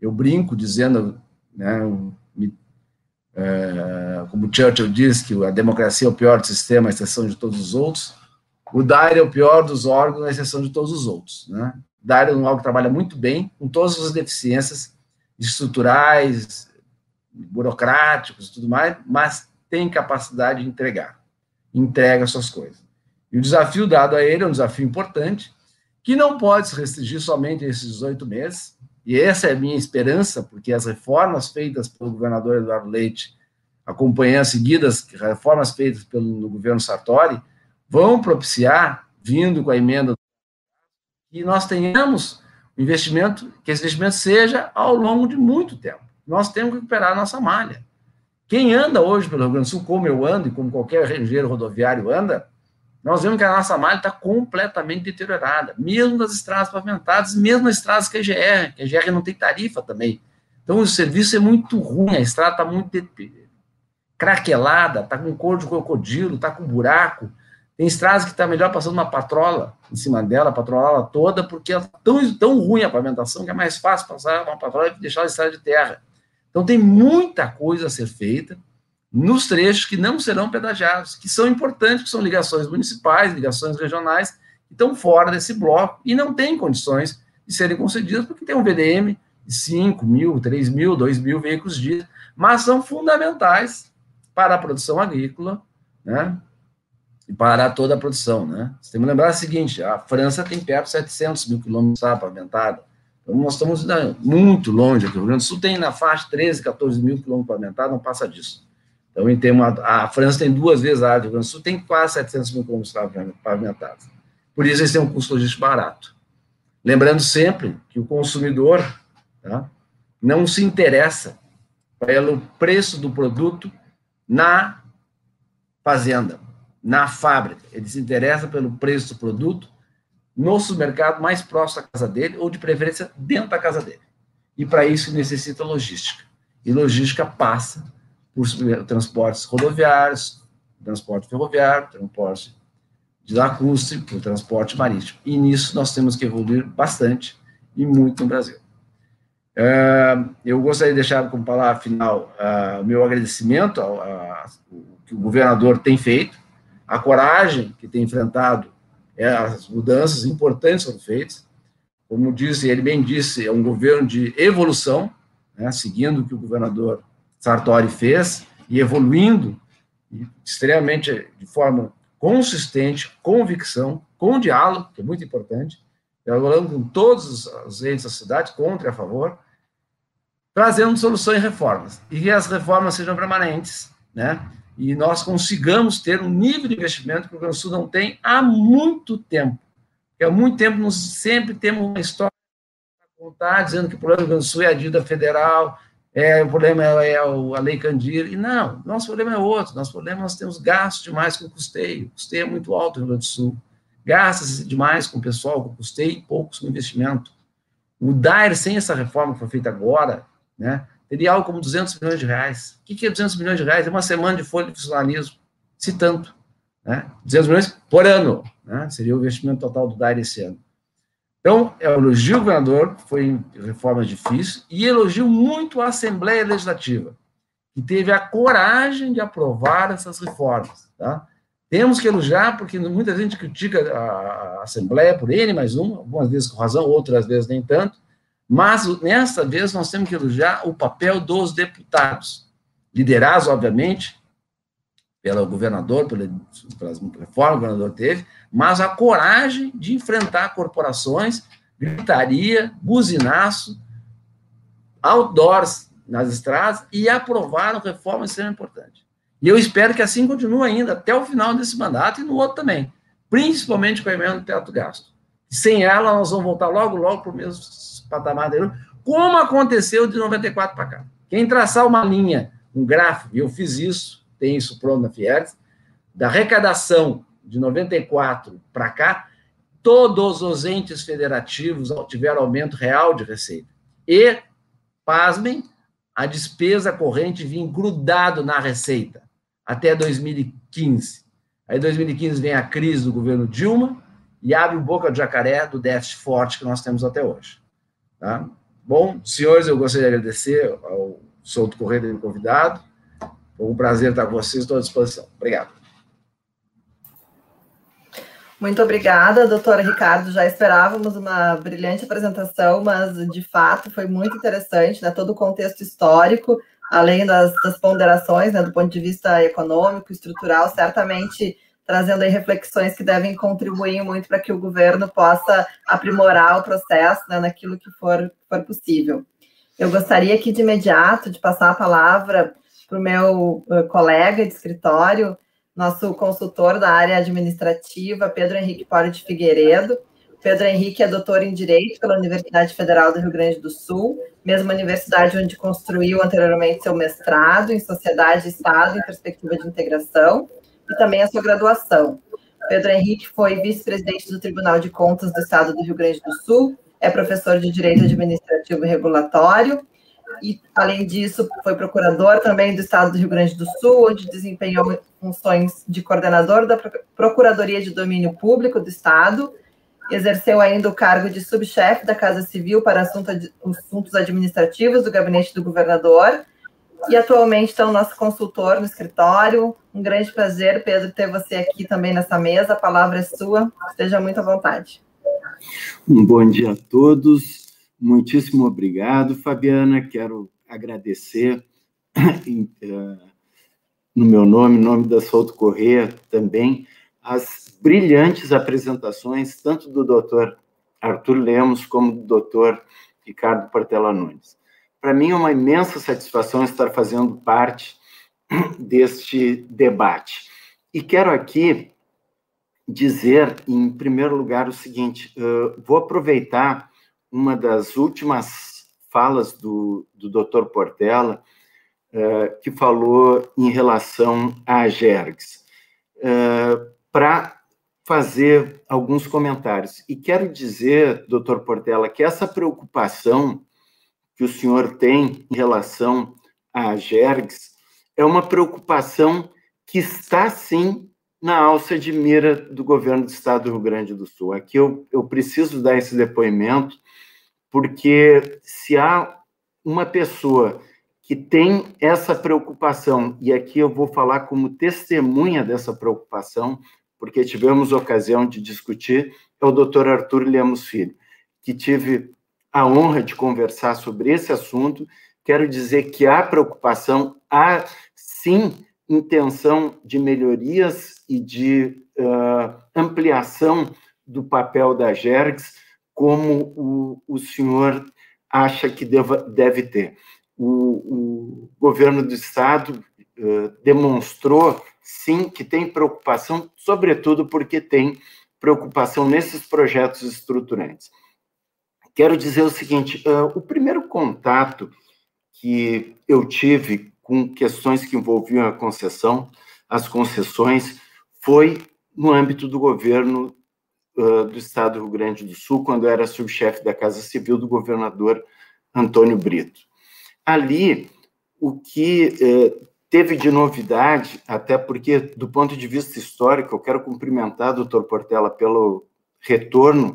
Eu brinco dizendo, né, é, como Churchill diz que a democracia é o pior sistema, à exceção de todos os outros, o DAIR é o pior dos órgãos, à exceção de todos os outros. Né? DAIR é um órgão que trabalha muito bem, com todas as deficiências estruturais, burocráticos e tudo mais, mas tem capacidade de entregar, entrega suas coisas. E o desafio dado a ele é um desafio importante, que não pode se restringir somente a esses 18 meses, e essa é a minha esperança, porque as reformas feitas pelo governador Eduardo Leite, acompanhando seguidas reformas feitas pelo governo Sartori, vão propiciar, vindo com a emenda, que nós tenhamos investimento, que esse investimento seja ao longo de muito tempo. Nós temos que recuperar a nossa malha. Quem anda hoje pelo Rio Grande do Sul, como eu ando e como qualquer engenheiro rodoviário anda, nós vemos que a nossa malha está completamente deteriorada, mesmo das estradas pavimentadas, mesmo as estradas que a GR, que a GR não tem tarifa também. Então, o serviço é muito ruim, a estrada está muito craquelada, está com cor de crocodilo, está com buraco, Tem estradas que está melhor passando uma patrola em cima dela, patrolar ela toda, porque é tão, tão ruim a pavimentação que é mais fácil passar uma patrola e deixar a estrada de terra. Então tem muita coisa a ser feita nos trechos que não serão pedagiados, que são importantes, que são ligações municipais, ligações regionais, que estão fora desse bloco e não têm condições de serem concedidas, porque tem um VDM de 5 mil, 3 mil, 2 mil veículos dia, mas são fundamentais para a produção agrícola, né? e para toda a produção, né? Você tem que lembrar o seguinte, a França tem perto de 700 mil quilômetros de pavimentada, então nós estamos muito longe aqui, o Rio Grande do Sul tem na faixa 13, 14 mil quilômetros pavimentados, não passa disso. Então, em termos, a, a França tem duas vezes a área do Rio Grande do Sul, tem quase 700 mil quilômetros pavimentados. Por isso, eles têm um custo logístico barato. Lembrando sempre que o consumidor tá, não se interessa pelo preço do produto na fazenda na fábrica, ele se interessa pelo preço do produto no supermercado mais próximo da casa dele, ou de preferência dentro da casa dele. E para isso necessita logística. E logística passa por transportes rodoviários, transporte ferroviário, transporte de por transporte marítimo. E nisso nós temos que evoluir bastante e muito no Brasil. Uh, eu gostaria de deixar como palavra final uh, o meu agradecimento ao, ao que o governador tem feito, a coragem que tem enfrentado é, as mudanças importantes foram feitas. Como disse, ele bem disse, é um governo de evolução, né, seguindo o que o governador Sartori fez e evoluindo extremamente de forma consistente, convicção, com diálogo, que é muito importante, dialogando com todos os entes da cidade, contra e a favor, trazendo soluções e reformas. E que as reformas sejam permanentes, né? e nós consigamos ter um nível de investimento que o Rio Grande do Sul não tem há muito tempo. Porque há muito tempo nós sempre temos uma história para contar, dizendo que o problema do Rio Grande do Sul é a dívida federal, é, o problema é, a Lei Candir, e não, nosso problema é outro, nosso problema é nós temos gastos demais com custeio, o custeio é muito alto no Rio Grande do Sul, gasta-se demais com o pessoal, com custeio e poucos com investimento. O DAIR, sem essa reforma que foi feita agora, né, teria algo como 200 milhões de reais. O que é 200 milhões de reais? É uma semana de folha de funcionalismo, se tanto. Né? 200 milhões por ano, né? seria o investimento total do DAIR esse ano. Então, eu elogio o governador, foi reforma difícil, e elogio muito a Assembleia Legislativa, que teve a coragem de aprovar essas reformas. Tá? Temos que elogiar, porque muita gente critica a Assembleia por N mais um, algumas vezes com razão, outras vezes nem tanto, mas, nessa vez, nós temos que elogiar o papel dos deputados, liderados, obviamente, pelo governador, pela, pelas reformas que o governador teve, mas a coragem de enfrentar corporações, gritaria, buzinaço, outdoors nas estradas e aprovaram reformas extremamente importantes. E eu espero que assim continue ainda até o final desse mandato e no outro também, principalmente com a emenda do teto gasto. Sem ela, nós vamos voltar logo, logo para o mesmo patamar anterior, como aconteceu de 94 para cá. Quem traçar uma linha, um gráfico, e eu fiz isso, tem isso pronto na Fiergs, da arrecadação de 94 para cá, todos os entes federativos tiveram aumento real de receita. E, pasmem, a despesa corrente vinha grudado na receita até 2015. Aí, em 2015, vem a crise do governo Dilma e abre o boca de jacaré do déficit forte que nós temos até hoje. Tá? Bom, senhores, eu gostaria de agradecer ao Souto Correia ter me convidado. Foi um prazer estar com vocês, estou à disposição. Obrigado. Muito obrigada, doutora Ricardo. Já esperávamos uma brilhante apresentação, mas de fato foi muito interessante, né? Todo o contexto histórico, além das, das ponderações, né, do ponto de vista econômico, estrutural, certamente trazendo aí reflexões que devem contribuir muito para que o governo possa aprimorar o processo né, naquilo que for, for possível. Eu gostaria aqui de imediato de passar a palavra para o meu uh, colega de escritório, nosso consultor da área administrativa, Pedro Henrique Poro de Figueiredo. Pedro Henrique é doutor em Direito pela Universidade Federal do Rio Grande do Sul, mesma universidade onde construiu anteriormente seu mestrado em Sociedade e Estado em Perspectiva de Integração, e também a sua graduação. Pedro Henrique foi vice-presidente do Tribunal de Contas do Estado do Rio Grande do Sul, é professor de Direito Administrativo e Regulatório e, além disso, foi procurador também do Estado do Rio Grande do Sul, onde desempenhou funções de coordenador da Procuradoria de Domínio Público do Estado, exerceu ainda o cargo de subchefe da Casa Civil para assuntos administrativos do gabinete do governador, e atualmente está o nosso consultor no escritório. Um grande prazer, Pedro, ter você aqui também nessa mesa. A palavra é sua, esteja muito à vontade. Um bom dia a todos. Muitíssimo obrigado, Fabiana. Quero agradecer eh, no meu nome, no nome da Souto Corrêa também, as brilhantes apresentações, tanto do doutor Arthur Lemos como do doutor Ricardo Portela Nunes. Para mim é uma imensa satisfação estar fazendo parte deste debate. E quero aqui dizer, em primeiro lugar, o seguinte: uh, vou aproveitar uma das últimas falas do, do Dr. Portela, uh, que falou em relação à Gergs, uh, para fazer alguns comentários. E quero dizer, doutor Portela, que essa preocupação que o senhor tem em relação à Gergs é uma preocupação que está, sim, na alça de mira do governo do estado do Rio Grande do Sul. Aqui eu, eu preciso dar esse depoimento, porque se há uma pessoa que tem essa preocupação, e aqui eu vou falar como testemunha dessa preocupação, porque tivemos ocasião de discutir, é o doutor Arthur Lemos Filho, que tive a honra de conversar sobre esse assunto. Quero dizer que há preocupação, há sim intenção de melhorias e de uh, ampliação do papel da GERGS, como o, o senhor acha que deva, deve ter. O, o governo do Estado uh, demonstrou, sim, que tem preocupação, sobretudo porque tem preocupação nesses projetos estruturantes. Quero dizer o seguinte: uh, o primeiro contato que eu tive com questões que envolviam a concessão, as concessões, foi no âmbito do governo do Estado do Rio Grande do Sul, quando era subchefe da Casa Civil do governador Antônio Brito. Ali, o que teve de novidade, até porque, do ponto de vista histórico, eu quero cumprimentar o doutor Portela pelo retorno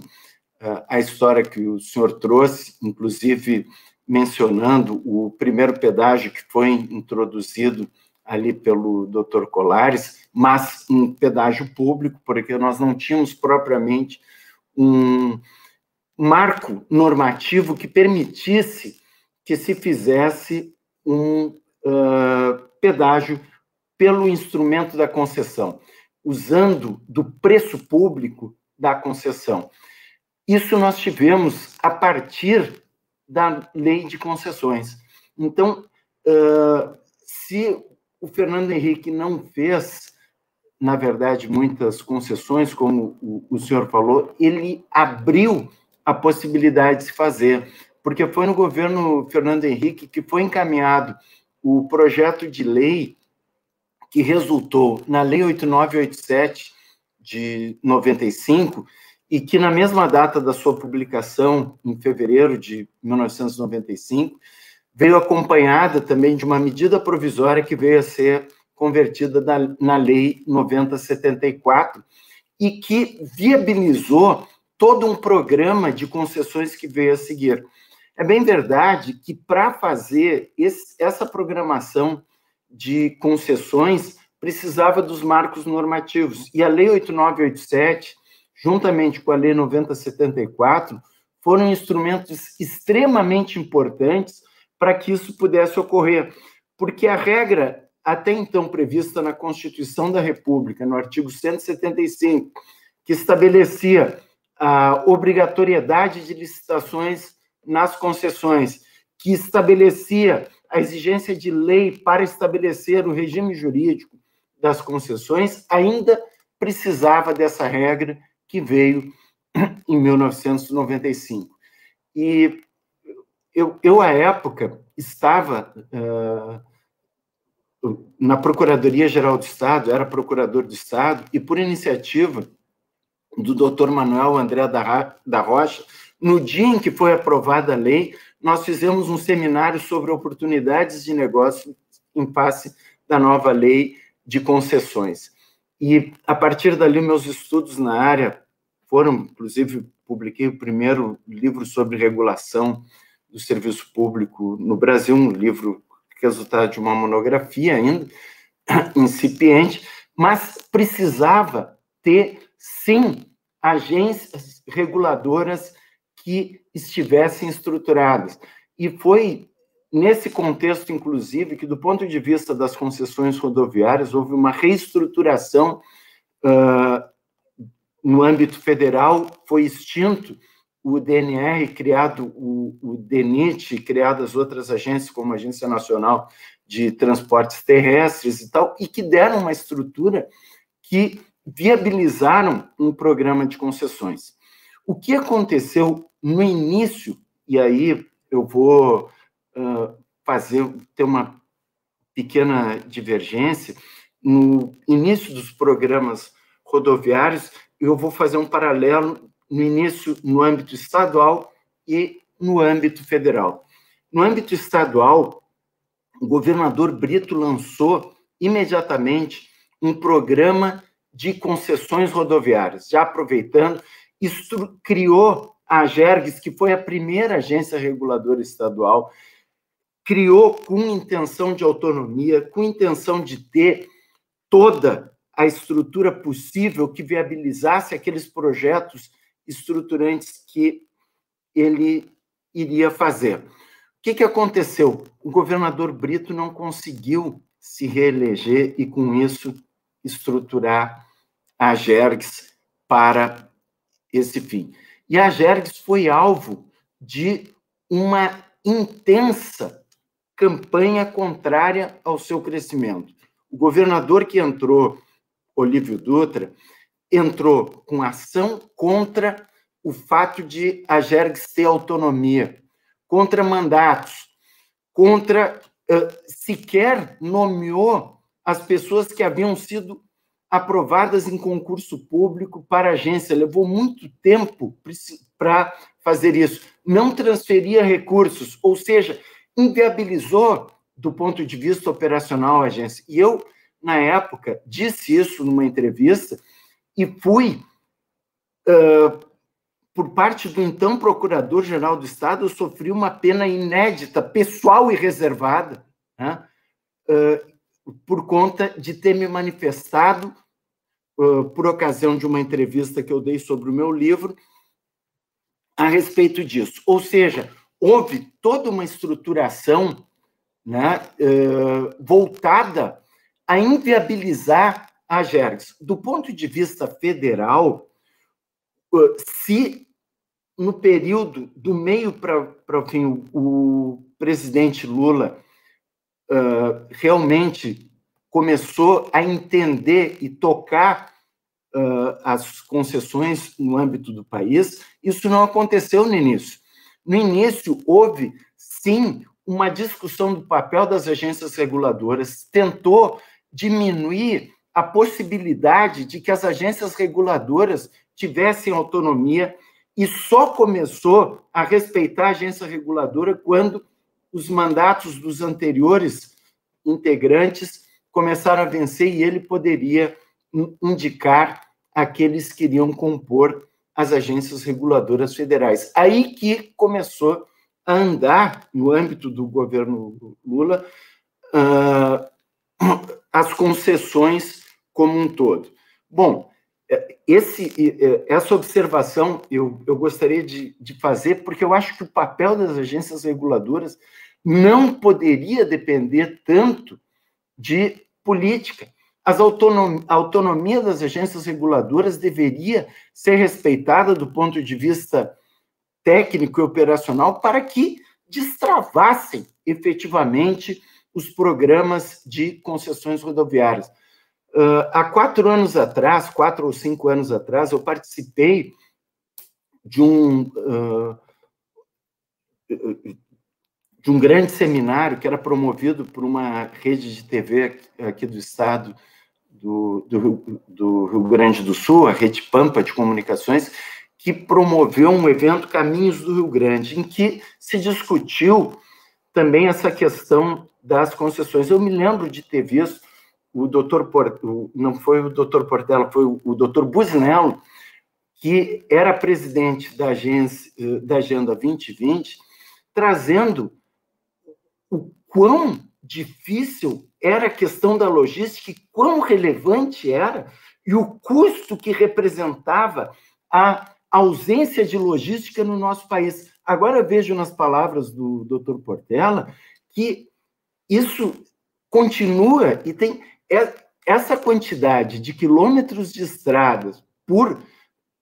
à história que o senhor trouxe, inclusive mencionando o primeiro pedágio que foi introduzido ali pelo Dr. Colares, mas um pedágio público, porque nós não tínhamos propriamente um marco normativo que permitisse que se fizesse um uh, pedágio pelo instrumento da concessão, usando do preço público da concessão. Isso nós tivemos a partir da lei de concessões. Então, uh, se o Fernando Henrique não fez, na verdade, muitas concessões, como o, o senhor falou, ele abriu a possibilidade de se fazer, porque foi no governo Fernando Henrique que foi encaminhado o projeto de lei que resultou na Lei 8987 de 95, e que, na mesma data da sua publicação, em fevereiro de 1995, veio acompanhada também de uma medida provisória que veio a ser convertida na, na Lei 9074 e que viabilizou todo um programa de concessões que veio a seguir. É bem verdade que, para fazer esse, essa programação de concessões, precisava dos marcos normativos. E a Lei 8987 juntamente com a Lei 9074, foram instrumentos extremamente importantes para que isso pudesse ocorrer, porque a regra até então prevista na Constituição da República, no artigo 175, que estabelecia a obrigatoriedade de licitações nas concessões, que estabelecia a exigência de lei para estabelecer o regime jurídico das concessões, ainda precisava dessa regra que veio em 1995. E eu, eu à época, estava uh, na Procuradoria-Geral do Estado, era procurador do Estado, e por iniciativa do doutor Manuel André da, da Rocha, No dia em que foi aprovada a lei, nós fizemos um seminário sobre oportunidades de negócio em face da nova lei de concessões. E, a partir dali, meus estudos na área foram, inclusive, publiquei o primeiro livro sobre regulação do serviço público no Brasil, um livro resultado de uma monografia ainda, incipiente, mas precisava ter, sim, agências reguladoras que estivessem estruturadas. E foi nesse contexto, inclusive, que, do ponto de vista das concessões rodoviárias, houve uma reestruturação uh, no âmbito federal, foi extinto o DNR, criado o, o DENIT, criadas outras agências, como a Agência Nacional de Transportes Terrestres e tal, e que deram uma estrutura que viabilizaram um programa de concessões. O que aconteceu no início, e aí eu vou fazer ter uma pequena divergência. No início dos programas rodoviários, eu vou fazer um paralelo no início no âmbito estadual e no âmbito federal. No âmbito estadual, o governador Brito lançou imediatamente um programa de concessões rodoviárias, já aproveitando, criou a AGERGS, que foi a primeira agência reguladora estadual criou com intenção de autonomia, com intenção de ter toda a estrutura possível que viabilizasse aqueles projetos estruturantes que ele iria fazer. O que, que aconteceu? O governador Brito não conseguiu se reeleger e, com isso, estruturar a Jergs para esse fim. E a Jergs foi alvo de uma intensa campanha contrária ao seu crescimento. O governador que entrou, Olívio Dutra, entrou com ação contra o fato de a Jergs ter autonomia, contra mandatos, contra uh, sequer nomeou as pessoas que haviam sido aprovadas em concurso público para a agência. Levou muito tempo para fazer isso. Não transferia recursos, ou seja, inviabilizou do ponto de vista operacional a agência. E eu, na época, disse isso numa entrevista e fui, uh, por parte do então Procurador-Geral do Estado, eu sofri uma pena inédita, pessoal e reservada, né, uh, por conta de ter me manifestado, uh, por ocasião de uma entrevista que eu dei sobre o meu livro, a respeito disso. Ou seja, houve toda uma estruturação né, voltada a inviabilizar a GERGS. Do ponto de vista federal, uh, se no período do meio para o fim o, presidente Lula uh, realmente começou a entender e tocar as concessões no âmbito do país, isso não aconteceu no início. No início, houve, sim, uma discussão do papel das agências reguladoras, tentou diminuir a possibilidade de que as agências reguladoras tivessem autonomia e só começou a respeitar a agência reguladora quando os mandatos dos anteriores integrantes começaram a vencer e ele poderia indicar aqueles que iriam compor as agências reguladoras federais. Aí que começou a andar, no âmbito do governo Lula, uh, as concessões como um todo. Bom, esse, essa observação eu, eu gostaria de, de fazer, porque eu acho que o papel das agências reguladoras não poderia depender tanto de política as autonom a autonomia das agências reguladoras deveria ser respeitada do ponto de vista técnico e operacional para que destravassem efetivamente os programas de concessões rodoviárias. Uh, há quatro anos atrás, quatro ou cinco anos atrás, eu participei de um, uh, de um grande seminário que era promovido por uma rede de TV aqui do estado, do, do, do Rio Grande do Sul, a Rede Pampa de Comunicações, que promoveu um evento Caminhos do Rio Grande, em que se discutiu também essa questão das concessões. Eu me lembro de ter visto o doutor, não foi o doutor Portela, foi o doutor Buzinello, que era presidente da, agência, da Agenda 2020, trazendo o quão difícil era a questão da logística e quão relevante era e o custo que representava a ausência de logística no nosso país. Agora vejo nas palavras do Dr. Portela que isso continua e tem essa quantidade de quilômetros de estradas por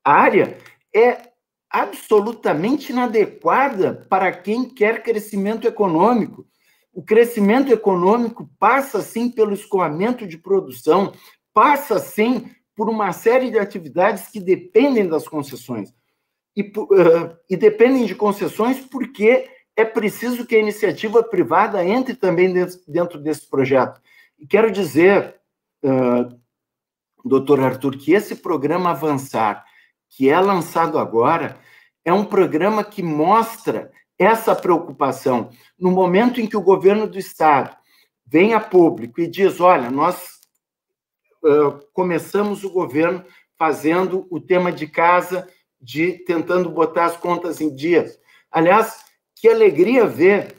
área é absolutamente inadequada para quem quer crescimento econômico. O crescimento econômico passa, sim, pelo escoamento de produção, passa, sim, por uma série de atividades que dependem das concessões. E, uh, e dependem de concessões porque é preciso que a iniciativa privada entre também dentro desse projeto. E quero dizer, uh, doutor Arthur, que esse programa Avançar, que é lançado agora, é um programa que mostra essa preocupação. No momento em que o governo do Estado vem a público e diz: olha, nós uh, começamos o governo fazendo o tema de casa, de tentando botar as contas em dias. Aliás, que alegria ver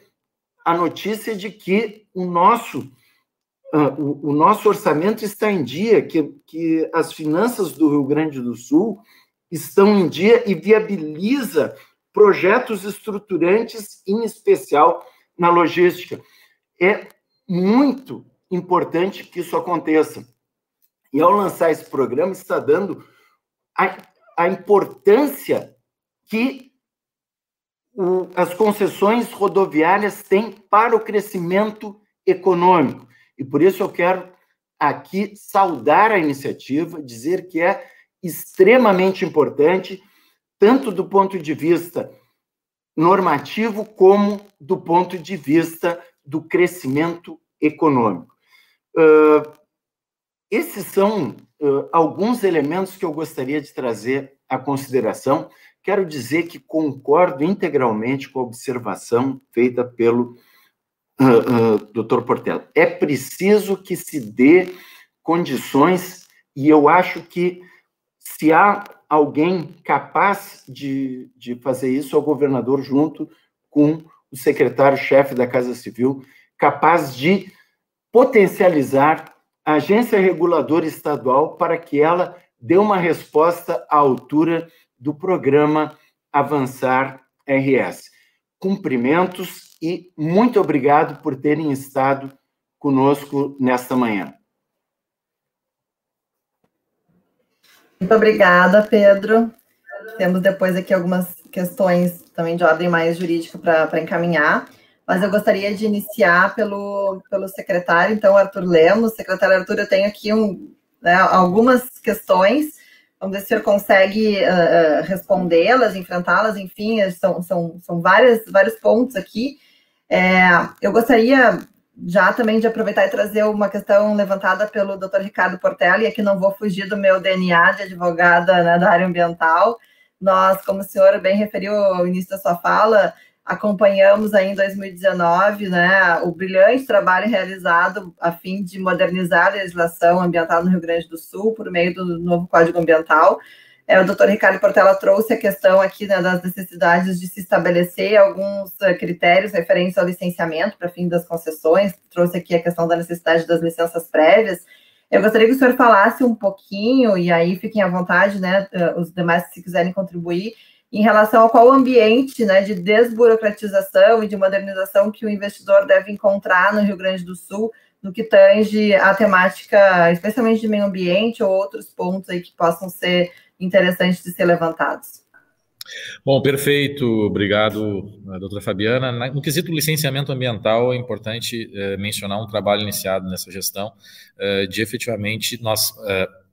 a notícia de que o nosso, o, o, nosso orçamento está em dia, que, que as finanças do Rio Grande do Sul estão em dia e viabiliza projetos estruturantes, em especial na logística. É muito importante que isso aconteça. E ao lançar esse programa, está dando a, a importância que o, as concessões rodoviárias têm para o crescimento econômico. E por isso eu quero aqui saudar a iniciativa, dizer que é extremamente importante, tanto do ponto de vista normativo, como do ponto de vista do crescimento econômico. Uh, esses são uh, alguns elementos que eu gostaria de trazer à consideração. Quero dizer que concordo integralmente com a observação feita pelo uh, Dr. Portela. É preciso que se dê condições, e eu acho que se há alguém capaz de, de fazer isso, é o governador, junto com o secretário-chefe da Casa Civil, capaz de potencializar a agência reguladora estadual para que ela dê uma resposta à altura do programa Avançar RS. Cumprimentos e muito obrigado por terem estado conosco nesta manhã. Muito obrigada, Pedro. Temos depois aqui algumas questões também de ordem mais jurídica para encaminhar, mas eu gostaria de iniciar pelo, pelo secretário, então, Arthur Lemos. Secretário Arthur, eu tenho aqui um, né, algumas questões, vamos ver se o senhor consegue uh, respondê-las, enfrentá-las, enfim, são, são, são várias, vários pontos aqui. É, eu gostaria já também de aproveitar e trazer uma questão levantada pelo Dr. Ricardo Portela, e aqui não vou fugir do meu DNA de advogada né, da área ambiental. Nós, como o senhor bem referiu ao início da sua fala, acompanhamos aí em 2019 né, o brilhante trabalho realizado a fim de modernizar a legislação ambiental no Rio Grande do Sul por meio do novo Código Ambiental. É, o doutor Ricardo Portela trouxe a questão aqui né, das necessidades de se estabelecer alguns uh, critérios referentes ao licenciamento para fim das concessões, trouxe aqui a questão da necessidade das licenças prévias. Eu gostaria que o senhor falasse um pouquinho, e aí fiquem à vontade, né, uh, os demais se quiserem contribuir, em relação ao qual ambiente né, de desburocratização e de modernização que o investidor deve encontrar no Rio Grande do Sul, no que tange a temática, especialmente de meio ambiente ou outros pontos aí que possam ser interessantes de ser levantados. Bom, perfeito, obrigado, eh, doutora Fabiana. No quesito licenciamento ambiental, é importante é, mencionar um trabalho iniciado nessa gestão, é, de efetivamente nós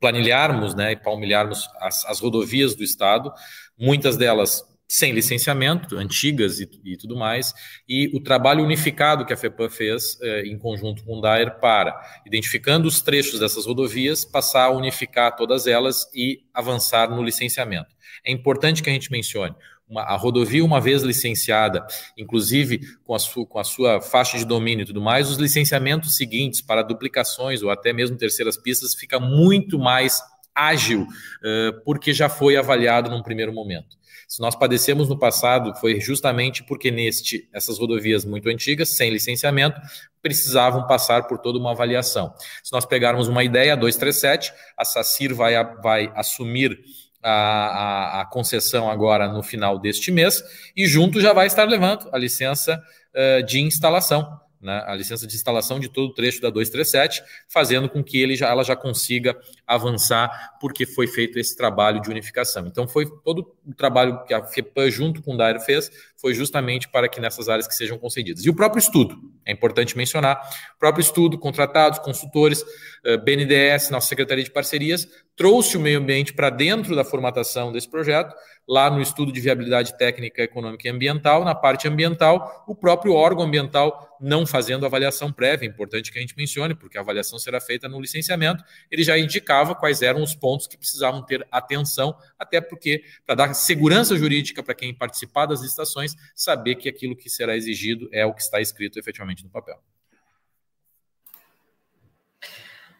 planilharmos né, e palmilharmos as, as rodovias do Estado, muitas delas sem licenciamento, antigas e, e, tudo mais, e o trabalho unificado que a FEPAM fez eh, em conjunto com o DAER para, identificando os trechos dessas rodovias, passar a unificar todas elas e avançar no licenciamento. É importante que a gente mencione, uma, a rodovia, uma vez licenciada, inclusive com a, sua, com a sua faixa de domínio e tudo mais, os licenciamentos seguintes para duplicações ou até mesmo terceiras pistas fica muito mais ágil, uh, porque já foi avaliado num primeiro momento. Se nós padecemos no passado, foi justamente porque neste essas rodovias muito antigas, sem licenciamento, precisavam passar por toda uma avaliação. Se nós pegarmos uma ideia, a 237, a SACIR vai, vai assumir a, a, a, concessão agora no final deste mês e junto já vai estar levando a licença uh, de instalação né, a licença de instalação de todo o trecho da 237, fazendo com que ele já, ela já consiga avançar, porque foi feito esse trabalho de unificação. Então, foi todo o trabalho que a FEPAM, junto com o DAER, fez, foi justamente para que nessas áreas que sejam concedidas. E o próprio estudo, é importante mencionar, o próprio estudo, contratados, consultores, eh, BNDES, nossa Secretaria de Parcerias, trouxe o meio ambiente para dentro da formatação desse projeto, lá no estudo de viabilidade técnica, econômica e ambiental, na parte ambiental, o próprio órgão ambiental não fazendo avaliação prévia, importante que a gente mencione, porque a avaliação será feita no licenciamento, ele já indicava quais eram os pontos que precisavam ter atenção, até porque, para dar segurança jurídica para quem participar das licitações, saber que aquilo que será exigido é o que está escrito efetivamente no papel.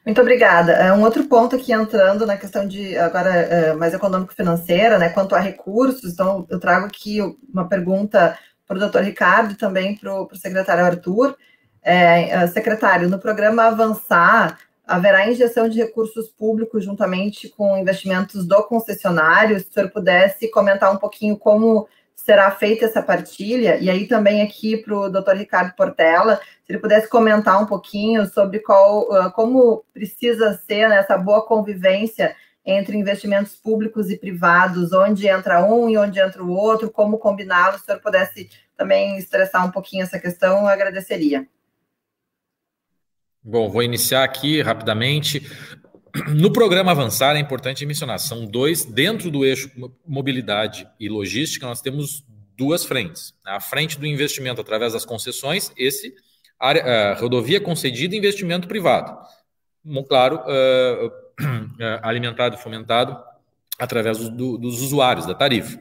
Muito obrigada. É, um outro ponto aqui entrando na questão de agora é, mais econômico-financeira, né? Quanto a recursos, então eu trago aqui uma pergunta para o doutor Ricardo e também para o secretário Arthur. É, é, secretário, no programa Avançar, haverá injeção de recursos públicos juntamente com investimentos do concessionário? Se o senhor pudesse comentar um pouquinho como será feita essa partilha, e aí também aqui para o doutor Ricardo Portela, se ele pudesse comentar um pouquinho sobre qual, ah, como precisa ser né, essa boa convivência entre investimentos públicos e privados, onde entra um e onde entra o outro, como combiná-los, se o senhor pudesse também estressar um pouquinho essa questão, eu agradeceria. Bom, vou iniciar aqui rapidamente. No programa Avançar, é importante mencionar, são dois, dentro do eixo mobilidade e logística, nós temos duas frentes. A frente do investimento através das concessões, esse, a, rodovia concedida investimento privado. Claro, uh, uh, alimentado e fomentado através do, dos usuários, da tarifa.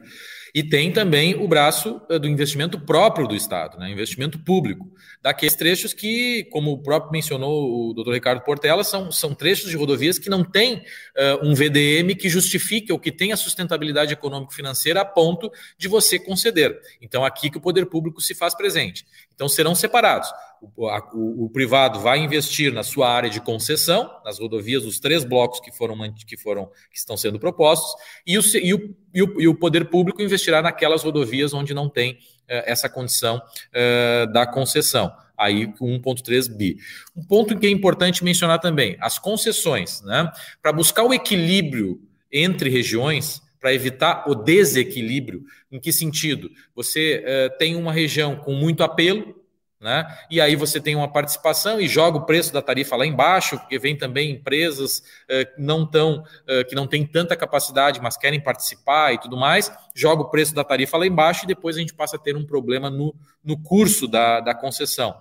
E tem também o braço eh, do investimento próprio do Estado, né? investimento público, daqueles trechos que, como o próprio mencionou o doutor Ricardo Portela, são, são trechos de rodovias que não têm uh, um VDM que justifique ou que tenha sustentabilidade econômico-financeira a ponto de você conceder. Então, aqui que o poder público se faz presente. Então, serão separados. O, a, o, o, privado vai investir na sua área de concessão, nas rodovias, os três blocos que foram que foram que estão sendo propostos, e o, e o, e o, e o poder público investirá naquelas rodovias onde não tem eh, essa condição eh, da concessão. Aí com 1,3 bi. Um ponto que é importante mencionar também: as concessões, né? Para buscar o equilíbrio entre regiões, para evitar o desequilíbrio. Em que sentido? Você uh, tem uma região com muito apelo, né? E aí você tem uma participação e joga o preço da tarifa lá embaixo, porque vem também empresas uh, não tão, uh, que não têm tanta capacidade, mas querem participar e tudo mais, joga o preço da tarifa lá embaixo e depois a gente passa a ter um problema no, no curso da, da concessão.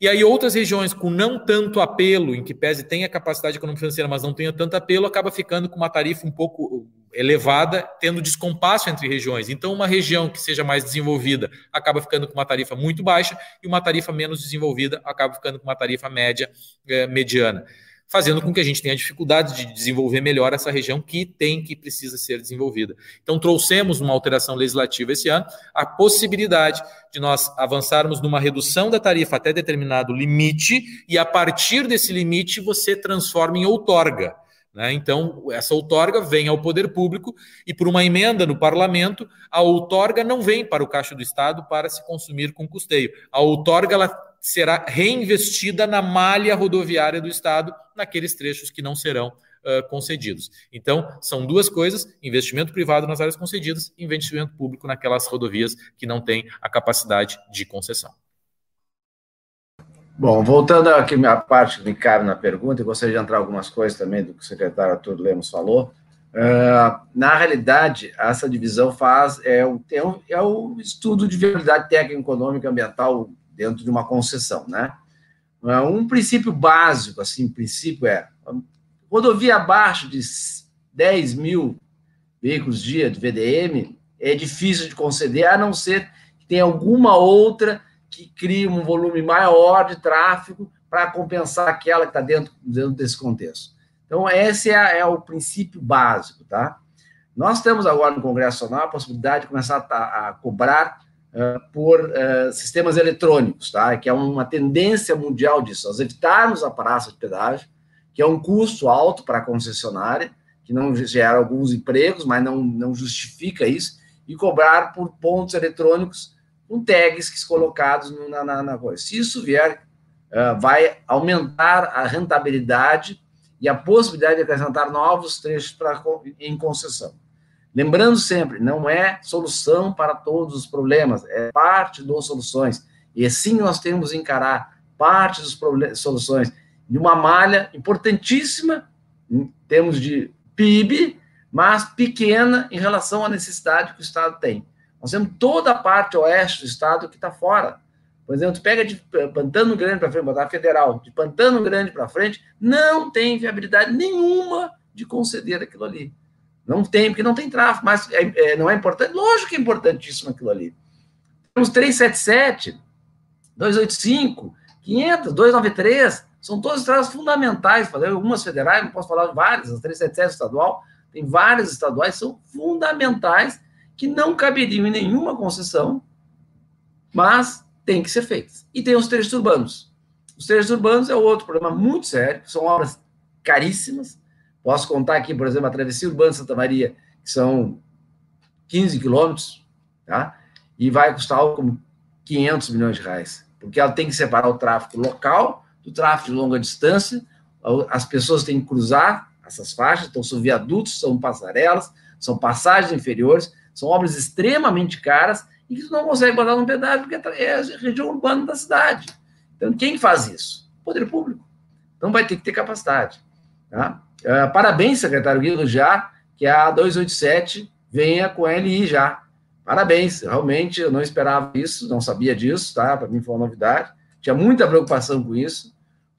E aí outras regiões com não tanto apelo, em que pese tenha capacidade econômica financeira, mas não tenha tanto apelo, acaba ficando com uma tarifa um pouco elevada, tendo descompasso entre regiões. Então, uma região que seja mais desenvolvida acaba ficando com uma tarifa muito baixa e uma tarifa menos desenvolvida acaba ficando com uma tarifa média, eh, mediana fazendo com que a gente tenha dificuldade de desenvolver melhor essa região que tem, que precisa ser desenvolvida. Então, trouxemos uma alteração legislativa esse ano, a possibilidade de nós avançarmos numa redução da tarifa até determinado limite, e a partir desse limite você transforma em outorga. Né? Então, essa outorga vem ao poder público e, por uma emenda no parlamento, a outorga não vem para o caixa do Estado para se consumir com custeio. A outorga ela será reinvestida na malha rodoviária do Estado, naqueles trechos que não serão uh, concedidos. Então, são duas coisas: investimento privado nas áreas concedidas, investimento público naquelas rodovias que não têm a capacidade de concessão. Bom, voltando aqui à parte que me cabe na pergunta, e gostaria de entrar algumas coisas também do que o secretário Arthur Lemos falou. Uh, na realidade, essa divisão faz é o, é é o estudo de viabilidade técnica, econômica, ambiental dentro de uma concessão, né? Um princípio básico, assim, princípio é rodovia abaixo de 10 mil veículos dia de VDM é difícil de conceder, a não ser que tenha alguma outra que crie um volume maior de tráfego para compensar aquela que está dentro, dentro desse contexto. Então, esse é, é, o princípio básico, tá? Nós temos agora no Congresso Nacional a possibilidade de começar a, a cobrar por uh, sistemas eletrônicos, tá? Que é uma tendência mundial disso, nós evitarmos a praça de pedágio, que é um custo alto para a concessionária, que não gera alguns empregos, mas não, não justifica isso, e cobrar por pontos eletrônicos com tags colocados na, na, na coisa. Se isso vier, uh, vai aumentar a rentabilidade e a possibilidade de acrescentar novos trechos pra, em concessão. Lembrando sempre, não é solução para todos os problemas, é parte das soluções. E assim nós temos que encarar parte das soluções de uma malha importantíssima em termos de PIB, mas pequena em relação à necessidade que o Estado tem. Nós temos toda a parte oeste do Estado que está fora. Por exemplo, tu pega de Pantano Grande para frente, botar federal, de Pantano Grande para frente, não tem viabilidade nenhuma de conceder aquilo ali. Não tem, porque não tem tráfego, mas é, é, não é importante? Lógico que é importantíssimo aquilo ali. Temos 377, 285, 500, 293, são todas estradas fundamentais, falei algumas federais, não posso falar várias, as 377 estadual, tem várias estaduais, são fundamentais, que não caberiam em nenhuma concessão, mas tem que ser feitas. E tem os trechos urbanos. Os trechos urbanos é outro problema muito sério, são obras caríssimas. Posso contar aqui, por exemplo, a travessia urbana de Santa Maria, que são 15 quilômetros, tá? E vai custar algo como 500 milhões de reais, porque ela tem que separar o tráfego local do tráfego de longa distância. As pessoas têm que cruzar essas faixas, então são viadutos, são passarelas, são passagens inferiores, são obras extremamente caras e que não consegue botar num pedágio porque é a região urbana da cidade. Então, quem faz isso? O poder público. Então, vai ter que ter capacidade. Tá? Uh, parabéns, secretário Guido, já que a 287 venha com a LI já. Parabéns, realmente eu não esperava isso, não sabia disso, tá? Para mim foi uma novidade. Tinha muita preocupação com isso,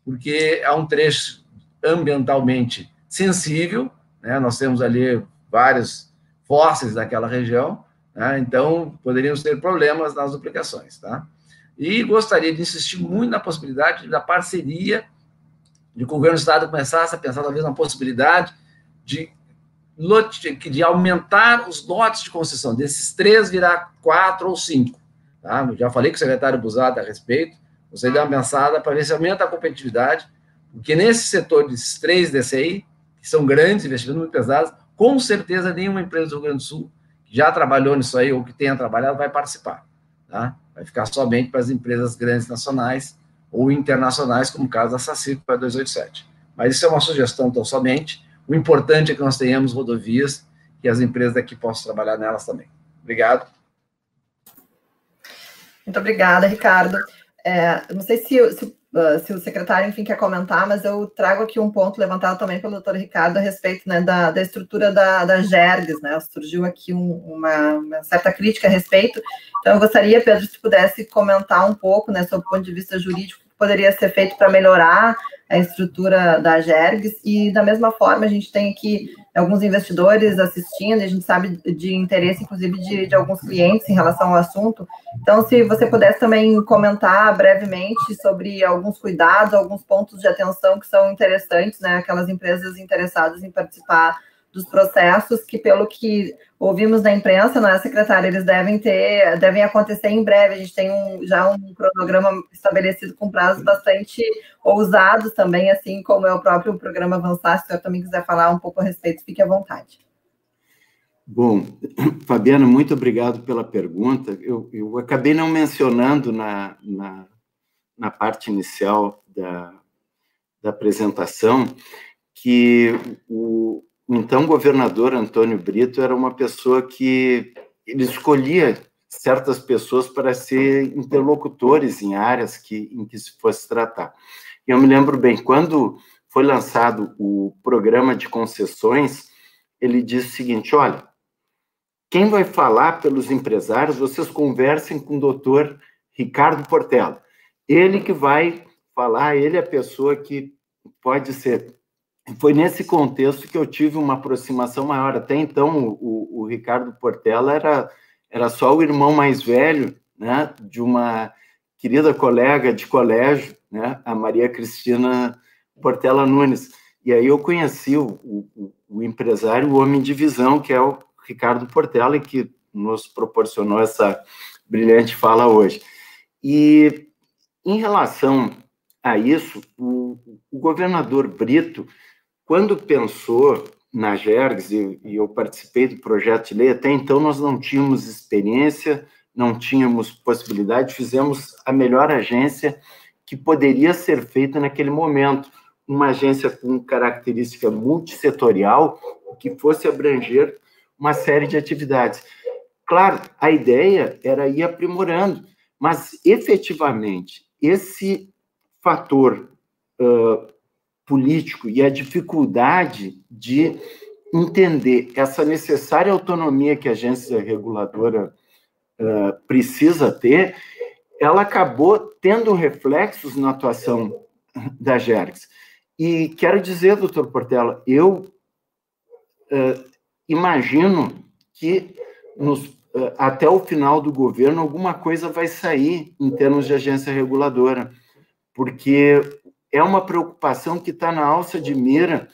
porque é um trecho ambientalmente sensível, né? Nós temos ali vários fósseis daquela região, né? Então, poderíamos ter problemas nas duplicações. Tá? E gostaria de insistir muito na possibilidade da parceria de o governo do Estado começasse a pensar, talvez, na possibilidade de, de aumentar os lotes de concessão, desses três virar quatro ou cinco. Tá? Eu já falei com o secretário Busada a respeito, você deu uma pensada para ver se aumenta a competitividade, porque nesse setor desses três DCI, que são grandes, investimentos muito pesados, com certeza nenhuma empresa do Rio Grande do Sul que já trabalhou nisso aí ou que tenha trabalhado vai participar. Tá? Vai ficar somente para as empresas grandes nacionais ou internacionais, como o caso da SACIR para 287. Mas isso é uma sugestão tão somente. O importante é que nós tenhamos rodovias e as empresas daqui possam trabalhar nelas também. Obrigado. Muito obrigada, Ricardo. É, não sei se, se Uh, se o secretário, enfim, quer comentar, mas eu trago aqui um ponto levantado também pelo doutor Ricardo a respeito né, da, da estrutura da, da GERGS, né? Surgiu aqui um, uma, uma, certa crítica a respeito. Então, eu gostaria, Pedro, se pudesse comentar um pouco, né, sobre o ponto de vista jurídico, que poderia ser feito para melhorar a estrutura da GERGS, e da mesma forma a gente tem aqui alguns investidores assistindo, a gente sabe de interesse, inclusive, de, de alguns clientes em relação ao assunto. Então, se você pudesse também comentar brevemente sobre alguns cuidados, alguns pontos de atenção que são interessantes, né, aquelas empresas interessadas em participar dos processos que, pelo que ouvimos na imprensa, não é, secretária, eles devem ter, devem acontecer em breve. A gente tem um, já um cronograma estabelecido com prazos bastante ousados também, assim como é o próprio programa Avançar. Se o senhor também quiser falar um pouco a respeito, fique à vontade. Bom, Fabiana, muito obrigado pela pergunta. Eu, eu acabei não mencionando na, na, na parte inicial da, da apresentação que o então governador Antônio Brito era uma pessoa que ele escolhia certas pessoas para ser interlocutores em áreas que, em que se fosse tratar. E eu me lembro bem, quando foi lançado o programa de concessões, ele disse o seguinte: olha, quem vai falar pelos empresários, vocês conversem com o doutor Ricardo Portela. Ele que vai falar, ele é a pessoa que pode ser. Foi nesse contexto que eu tive uma aproximação maior. Até então, o, o Ricardo Portela era, era só o irmão mais velho né, de uma querida colega de colégio, né, a Maria Cristina Portela Nunes. E aí eu conheci o, o, o empresário, o homem de visão, que é o Ricardo Portela, e que nos proporcionou essa brilhante fala hoje. E em relação a isso, o, o governador Brito, quando pensou na Gergs, e, e eu participei do projeto de lei, até então nós não tínhamos experiência, não tínhamos possibilidade, fizemos a melhor agência que poderia ser feita naquele momento, uma agência com característica multissetorial que fosse abranger uma série de atividades. Claro, a ideia era ir aprimorando, mas efetivamente esse fator uh, político e a dificuldade de entender essa necessária autonomia que a agência reguladora uh, precisa ter, ela acabou tendo reflexos na atuação da Jergs. E quero dizer, doutor Portela, eu uh, imagino que nos, uh, até o final do governo alguma coisa vai sair em termos de agência reguladora, porque é uma preocupação que está na alça de mira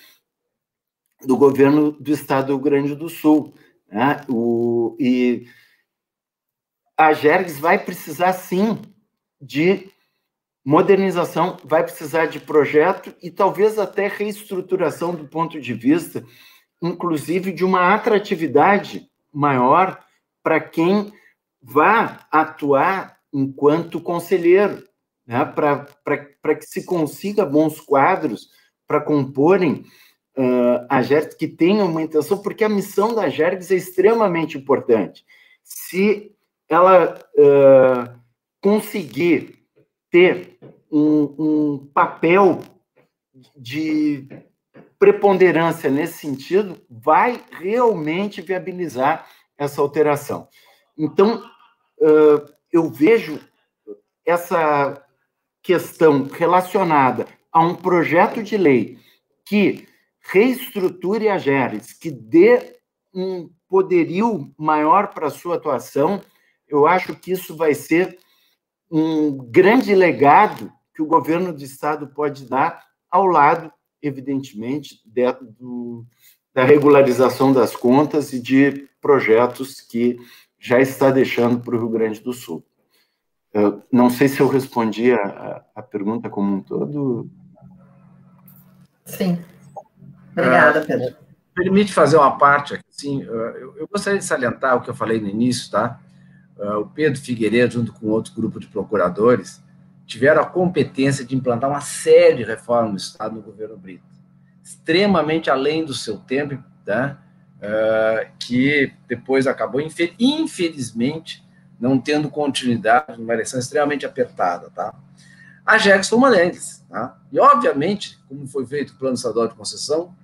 do governo do estado do Rio Grande do Sul. Né? O, e a Jergs vai precisar, sim, de modernização, vai precisar de projeto e talvez até reestruturação do ponto de vista, inclusive de uma atratividade maior para quem vá atuar enquanto conselheiro, né? para que se consiga bons quadros para comporem uh, a GERGS que tenham uma intenção, porque a missão da GERGS é extremamente importante. Se ela uh, conseguir ter um, um papel de preponderância nesse sentido, vai realmente viabilizar essa alteração. Então, uh, eu vejo essa questão relacionada a um projeto de lei que reestruture a GERES, que dê um poderio maior para a sua atuação, eu acho que isso vai ser um grande legado que o governo do estado pode dar ao lado, evidentemente, de, do, da regularização das contas e de projetos que já está deixando para o Rio Grande do Sul. Eu não sei se eu respondi a, a pergunta como um todo. Sim. Obrigada, ah, Pedro. Permite fazer uma parte aqui, assim, eu, eu gostaria de salientar o que eu falei no início, tá? uh, o Pedro Figueiredo, junto com outro grupo de procuradores, tiveram a competência de implantar uma série de reformas no Estado no governo Brito, extremamente além do seu tempo, tá? Uh, que depois acabou, infelizmente, não tendo continuidade, numa eleição extremamente apertada. Tá? A foi uma deles. Tá? E, obviamente, como foi feito o plano estadual de concessão,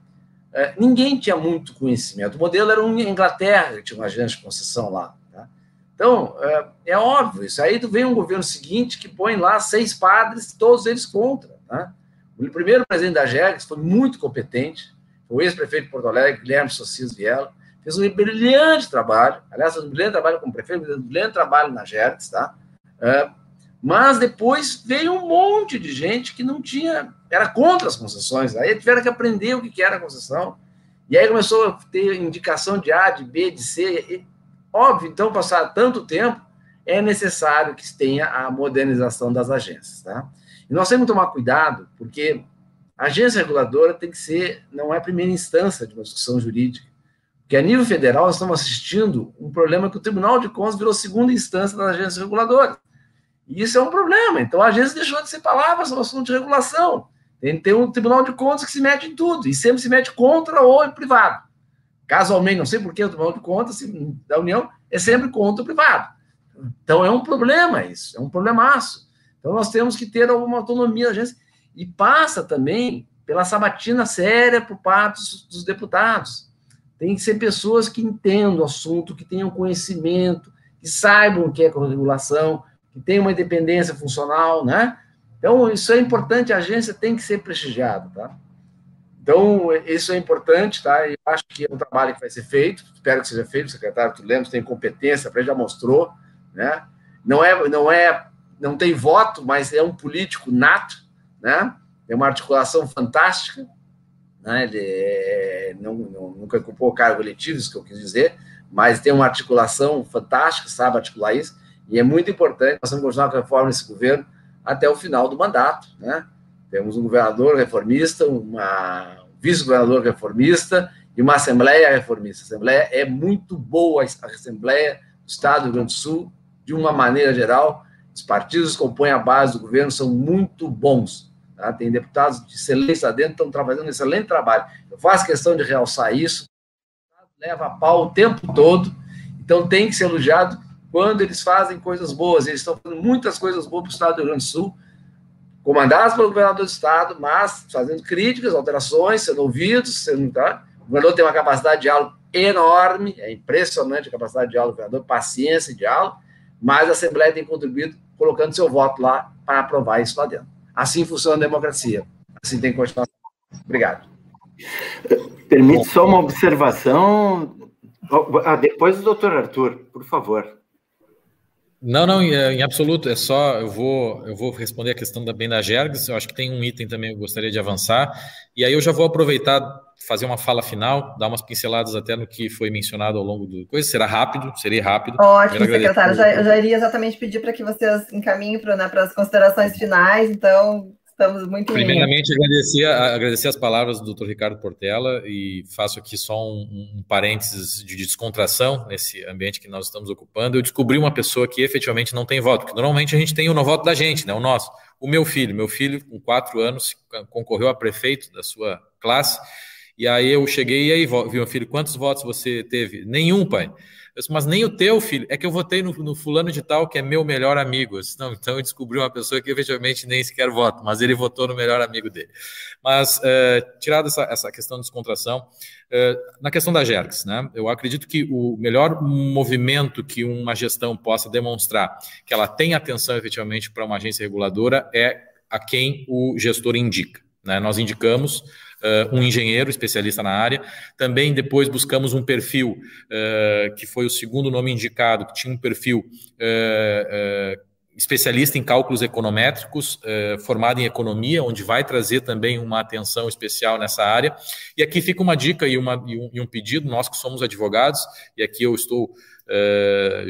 uh, ninguém tinha muito conhecimento. O modelo era uma Inglaterra, que tinha uma agência de concessão lá. Então, é, é, óbvio, isso aí vem um governo seguinte que põe lá seis padres, todos eles contra. Tá? O primeiro presidente da GERGS foi muito competente, o ex-prefeito de Porto Alegre, Guilherme Socis Viela, fez um brilhante trabalho, aliás, um brilhante trabalho como prefeito, um brilhante trabalho na GERGS, tá? É, mas depois veio um monte de gente que não tinha, era contra as concessões, aí tiveram que aprender o que era concessão, e aí começou a ter indicação de A, de B, de C, Óbvio, então, passar tanto tempo, é necessário que tenha a modernização das agências, tá? E nós temos que tomar cuidado, porque a agência reguladora tem que ser, não é a primeira instância de uma discussão jurídica, porque a nível federal nós estamos assistindo um problema que o Tribunal de Contas virou segunda instância das agências reguladoras. E isso é um problema. Então a agência deixou de ser palavra sobre assunto de regulação. Tem que ter um Tribunal de Contas que se mete em tudo, e sempre se mete contra ou em privado. Casualmente, não sei por que o Tribunal de Contas da União é sempre contra o privado. Então é um problema isso, é um problemaço. Então nós temos que ter alguma autonomia da agência. E passa também pela sabatina séria por parte dos deputados. Tem que ser pessoas que entendam o assunto, que tenham conhecimento, que saibam o que é regulação, que tenham uma independência funcional, né? Então, isso é importante, a agência tem que ser prestigiada, tá? Então, isso é importante, tá? Eu acho que é um trabalho que vai ser feito, espero que seja feito, o secretário Arthur Lemos tem competência, para já mostrou, né? Não é, não é, não tem voto, mas é um político nato, né? Tem uma articulação fantástica, né? Ele é, não, não, nunca ocupou cargo eletivo, isso que eu quis dizer, mas tem uma articulação fantástica, sabe articular isso, e é muito importante, nós vamos continuar com a reforma desse governo até o final do mandato, né? Temos um governador reformista, uma vice-governador reformista e uma assembleia reformista. A assembleia é muito boa, a assembleia do Estado do Rio Grande do Sul, de uma maneira geral, os partidos que compõem a base do governo são muito bons. Tá? Tem deputados de excelência dentro, estão fazendo um excelente trabalho. Eu faço questão de realçar isso. Leva a pau o tempo todo, então tem que ser elogiado quando eles fazem coisas boas. Eles estão fazendo muitas coisas boas para o Estado do Rio Grande do Sul, comandados pelo governador do Estado, mas fazendo críticas, alterações, sendo ouvidos, sendo. Tá? O governador tem uma capacidade de diálogo enorme, é impressionante a capacidade de diálogo do governador, paciência e diálogo, mas a Assembleia tem contribuído colocando seu voto lá para aprovar isso lá dentro. Assim funciona a democracia. Assim tem que continuar. Obrigado. Permite só uma observação. Ah, depois o doutor Arthur, por favor. Não, não, em, absoluto. É só eu vou eu vou responder a questão também da Jergs. Eu acho que tem um item também que eu gostaria de avançar. E aí eu já vou aproveitar fazer uma fala final, dar umas pinceladas até no que foi mencionado ao longo do coisa. Será rápido, seria rápido. Ótimo, secretário. Já, eu já iria exatamente pedir para que vocês encaminhem para né, as considerações finais. Então, Estamos muito Primeiramente, agradecer, agradecer as palavras do Dr. Ricardo Portela e faço aqui só um, um, parênteses de descontração nesse ambiente que nós estamos ocupando. Eu descobri uma pessoa que efetivamente não tem voto, porque normalmente a gente tem o no voto da gente, né, o nosso. O meu filho, meu filho, com quatro anos, concorreu a prefeito da sua classe, e aí eu cheguei e aí, viu, meu filho, quantos votos você teve? Nenhum, pai. Disse, mas nem o teu, filho. É que eu votei no, no fulano de tal, que é meu melhor amigo. Eu disse, não, então eu descobri uma pessoa que efetivamente nem sequer vota, mas ele votou no melhor amigo dele. Mas, é, tirado essa, essa questão de descontração, é, na questão da Jergs, né? Eu acredito que o melhor movimento que uma gestão possa demonstrar que ela tem atenção efetivamente para uma agência reguladora é a quem o gestor indica. Né? Nós indicamos uh, um engenheiro especialista na área. Também depois buscamos um perfil, uh, que foi o segundo nome indicado, que tinha um perfil uh, especialista em cálculos econométricos, formado em economia, onde vai trazer também uma atenção especial nessa área. E aqui fica uma dica e, uma, e, um, e um pedido, nós que somos advogados, e aqui eu estou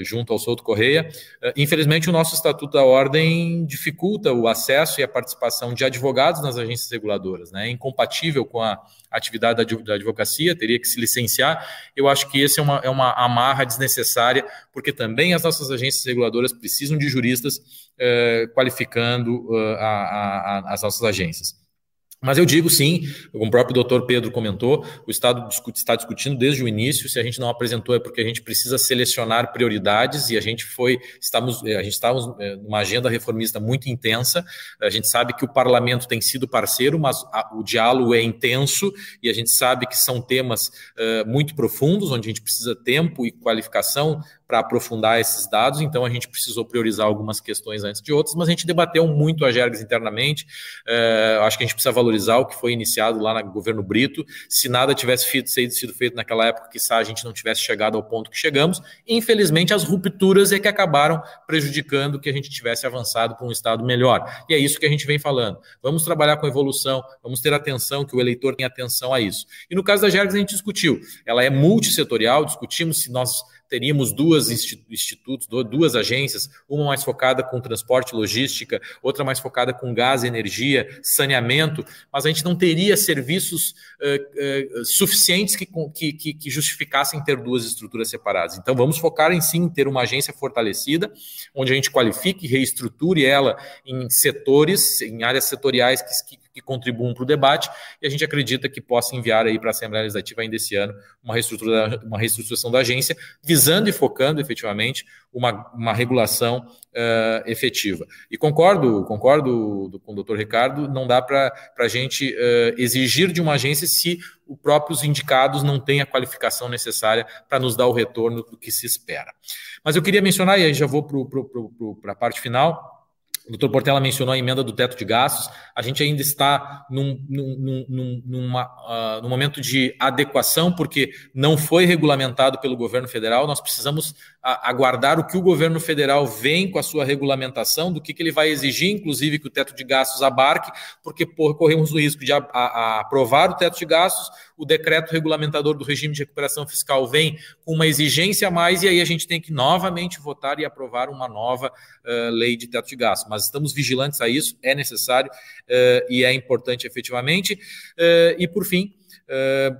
junto ao Souto Correia. Uh, infelizmente, o nosso Estatuto da Ordem dificulta o acesso e a participação de advogados nas agências reguladoras, né? é incompatível com a atividade da, advocacia, teria que se licenciar. Eu acho que esse é uma, é uma amarra desnecessária, porque também as nossas agências reguladoras precisam de juristas uh, qualificando a, a, a, as nossas agências. Mas eu digo sim, como o próprio doutor Pedro comentou, o Estado está discutindo desde o início, se a gente não apresentou é porque a gente precisa selecionar prioridades e a gente foi, estamos, eh, a gente estávamos eh, numa agenda reformista muito intensa, a gente sabe que o parlamento tem sido parceiro, mas a, o diálogo é intenso e a gente sabe que são temas uh, muito profundos, onde a gente precisa tempo e qualificação para aprofundar esses dados, então a gente precisou priorizar algumas questões antes de outras, mas a gente debateu muito a Gergs internamente, uh, acho que a gente precisa valorizar o que foi iniciado lá no governo Brito, se nada tivesse feito, sido feito naquela época, que a gente não tivesse chegado ao ponto que chegamos, infelizmente as rupturas é que acabaram prejudicando que a gente tivesse avançado para um Estado melhor, e é isso que a gente vem falando, vamos trabalhar com evolução, vamos ter atenção, que o eleitor tenha atenção a isso. E no caso da Gergs a gente discutiu, ela é multissetorial, discutimos se nós teríamos duas institutos, duas agências, uma mais focada com transporte e logística, outra mais focada com gás, energia, saneamento, mas a gente não teria serviços uh, uh, suficientes que, que, que, justificassem ter duas estruturas separadas. Então, vamos focar em sim ter uma agência fortalecida, onde a gente qualifique e reestruture ela em setores, em áreas setoriais que, que contribuam para o debate, e a gente acredita que possa enviar aí para a Assembleia Legislativa ainda esse ano uma, reestrutura, uma reestruturação da agência, visando e focando efetivamente uma, uma regulação uh, efetiva. E concordo, concordo com o doutor Ricardo, não dá para a gente uh, exigir de uma agência se os próprios indicados não têm a qualificação necessária para nos dar o retorno do que se espera. Mas eu queria mencionar, e aí já vou para a parte final, o doutor Portela mencionou a emenda do teto de gastos. A gente ainda está num, num, num, numa, uh, num momento de adequação, porque não foi regulamentado pelo governo federal. Nós precisamos uh, aguardar o que o governo federal vem com a sua regulamentação, do que, que ele vai exigir, inclusive, que o teto de gastos abarque, porque corremos o risco de a, a, aprovar o teto de gastos, o decreto regulamentador do regime de recuperação fiscal vem com uma exigência a mais, e aí a gente tem que novamente votar e aprovar uma nova uh, lei de teto de gastos. Mas estamos vigilantes a isso, é necessário uh, e é importante efetivamente. Uh, e, por fim,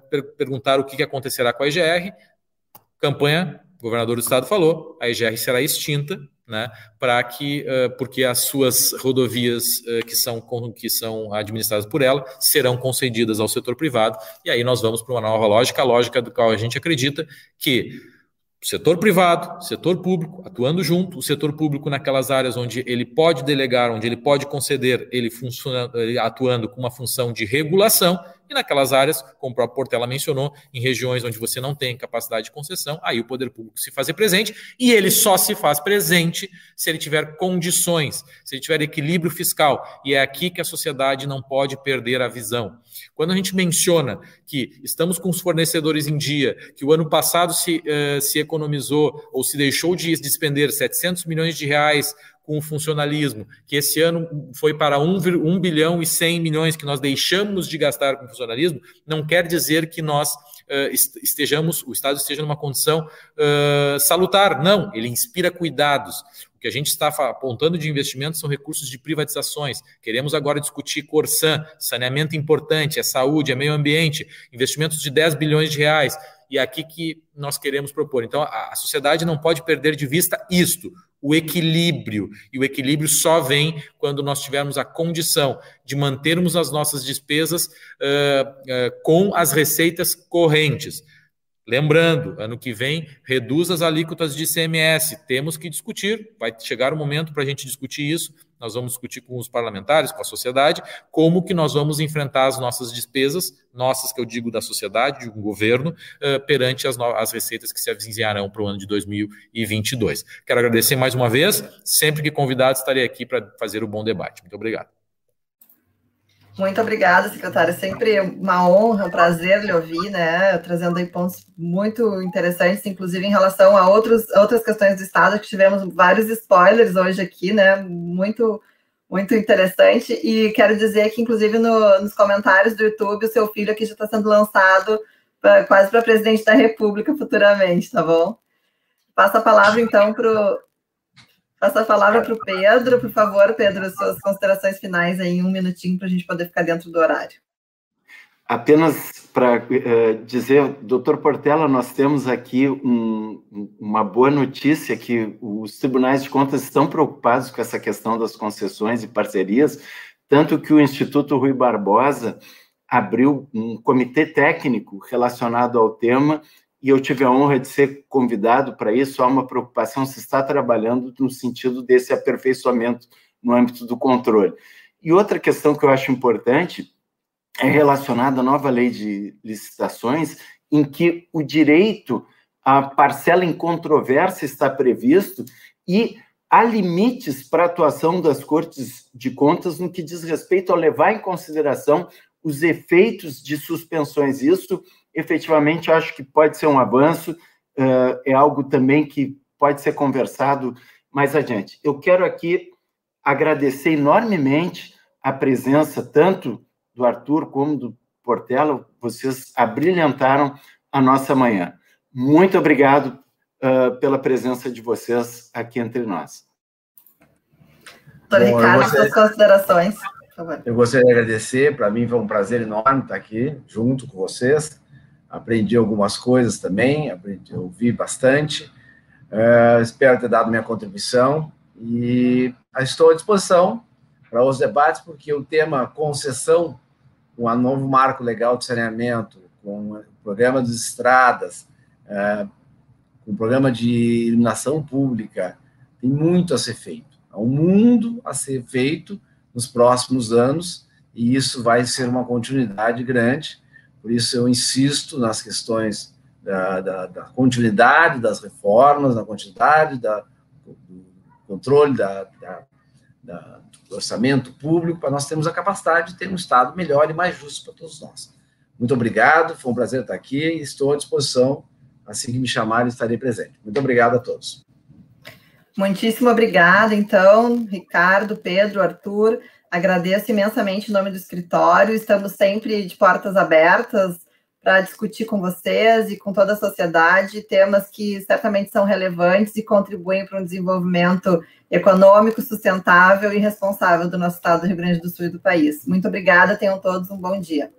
per perguntar o que, que acontecerá com a IGR. Campanha, o governador do estado falou, a IGR será extinta, né, para que, porque as suas rodovias que, são, que são administradas por ela serão concedidas ao setor privado, e aí nós vamos para uma nova lógica, a lógica do qual a gente acredita que setor privado, setor público atuando junto, o setor público naquelas áreas onde ele pode delegar, onde ele pode conceder, ele funciona, atuando com uma função de regulação, e naquelas áreas, como o próprio Portela mencionou, em regiões onde você não tem capacidade de concessão, aí o poder público se fazer presente, e ele só se faz presente se ele tiver condições, se ele tiver equilíbrio fiscal. E é aqui que a sociedade não pode perder a visão. Quando a gente menciona que estamos com os fornecedores em dia, que o ano passado se, uh, se economizou ou se deixou de despender 700 milhões de reais com o funcionalismo, que esse ano foi para 1, 1 bilhão e 100 milhões que nós deixamos de gastar com funcionalismo, não quer dizer que nós uh, estejamos, o Estado esteja numa condição uh, salutar. Não, ele inspira cuidados. Que a gente está apontando de investimentos são recursos de privatizações. Queremos agora discutir Corsan, saneamento importante, é saúde, é meio ambiente, investimentos de 10 bilhões de reais e é aqui que nós queremos propor. Então, a, sociedade não pode perder de vista isto, o equilíbrio. E o equilíbrio só vem quando nós tivermos a condição de mantermos as nossas despesas uh, uh, com as receitas correntes. Lembrando, ano que vem, reduz as alíquotas de ICMS. Temos que discutir, vai chegar o momento para a gente discutir isso nós vamos discutir com os parlamentares, com a sociedade, como que nós vamos enfrentar as nossas despesas, nossas que eu digo da sociedade, de um governo, uh, perante as, as receitas que se avizinharão para o ano de 2022. Quero agradecer mais uma vez, sempre que convidado estarei aqui para fazer o um bom debate. Muito obrigado. Muito obrigada, secretária. Sempre uma honra, um prazer lhe ouvir, né? Trazendo aí pontos muito interessantes, inclusive em relação a outros, outras questões do Estado, que tivemos vários spoilers hoje aqui, né? Muito, muito interessante. E quero dizer que, inclusive, no, nos comentários do YouTube, o seu filho aqui já está sendo lançado pra, quase para presidente da República futuramente, tá bom? Passa a palavra, então, para Passo a palavra para o Pedro, por favor, Pedro, suas considerações finais aí, um minutinho para a gente poder ficar dentro do horário. Apenas para uh, dizer, doutor Portela, nós temos aqui um, uma boa notícia que os tribunais de contas estão preocupados com essa questão das concessões e parcerias, tanto que o Instituto Rui Barbosa abriu um comitê técnico relacionado ao tema e eu tive a honra de ser convidado para isso. Há uma preocupação, se está trabalhando no sentido desse aperfeiçoamento no âmbito do controle. E outra questão que eu acho importante é relacionada à nova lei de licitações, em que o direito à parcela em controvérsia está previsto e há limites para a atuação das cortes de contas no que diz respeito a levar em consideração os efeitos de suspensões. Isso efetivamente acho que pode ser um avanço, uh, é algo também que pode ser conversado mais adiante. Eu quero aqui agradecer enormemente a presença tanto do Arthur como do Portela, vocês abrilhantaram a nossa manhã. Muito obrigado uh, pela presença de vocês aqui entre nós. Doutor Ricardo, suas considerações. Eu gostaria de agradecer, para mim foi um prazer enorme estar aqui junto com vocês aprendi algumas coisas também, aprendi, ouvi bastante. Uh, espero ter dado minha contribuição e estou à disposição para os debates, porque o tema concessão, com o novo marco legal de saneamento, com o programa das estradas, é, com o programa de iluminação pública, tem muito a ser feito. Há um mundo a ser feito nos próximos anos, e isso vai ser uma continuidade grande. Por isso, eu insisto nas questões da, da, da continuidade das reformas, da continuidade da, do controle da, do orçamento público, para nós termos a capacidade de ter um Estado melhor e mais justo para todos nós. Muito obrigado, foi um prazer estar aqui e estou à disposição. Assim que me chamarem, estarei presente. Muito obrigado a todos. Muitíssimo obrigada, então, Ricardo, Pedro, Arthur. Agradeço imensamente em nome do escritório. Estamos sempre de portas abertas para discutir com vocês e com toda a sociedade temas que certamente são relevantes e contribuem para um desenvolvimento econômico, sustentável e responsável do nosso estado do Rio Grande do Sul e do país. Muito obrigada, tenham todos um bom dia.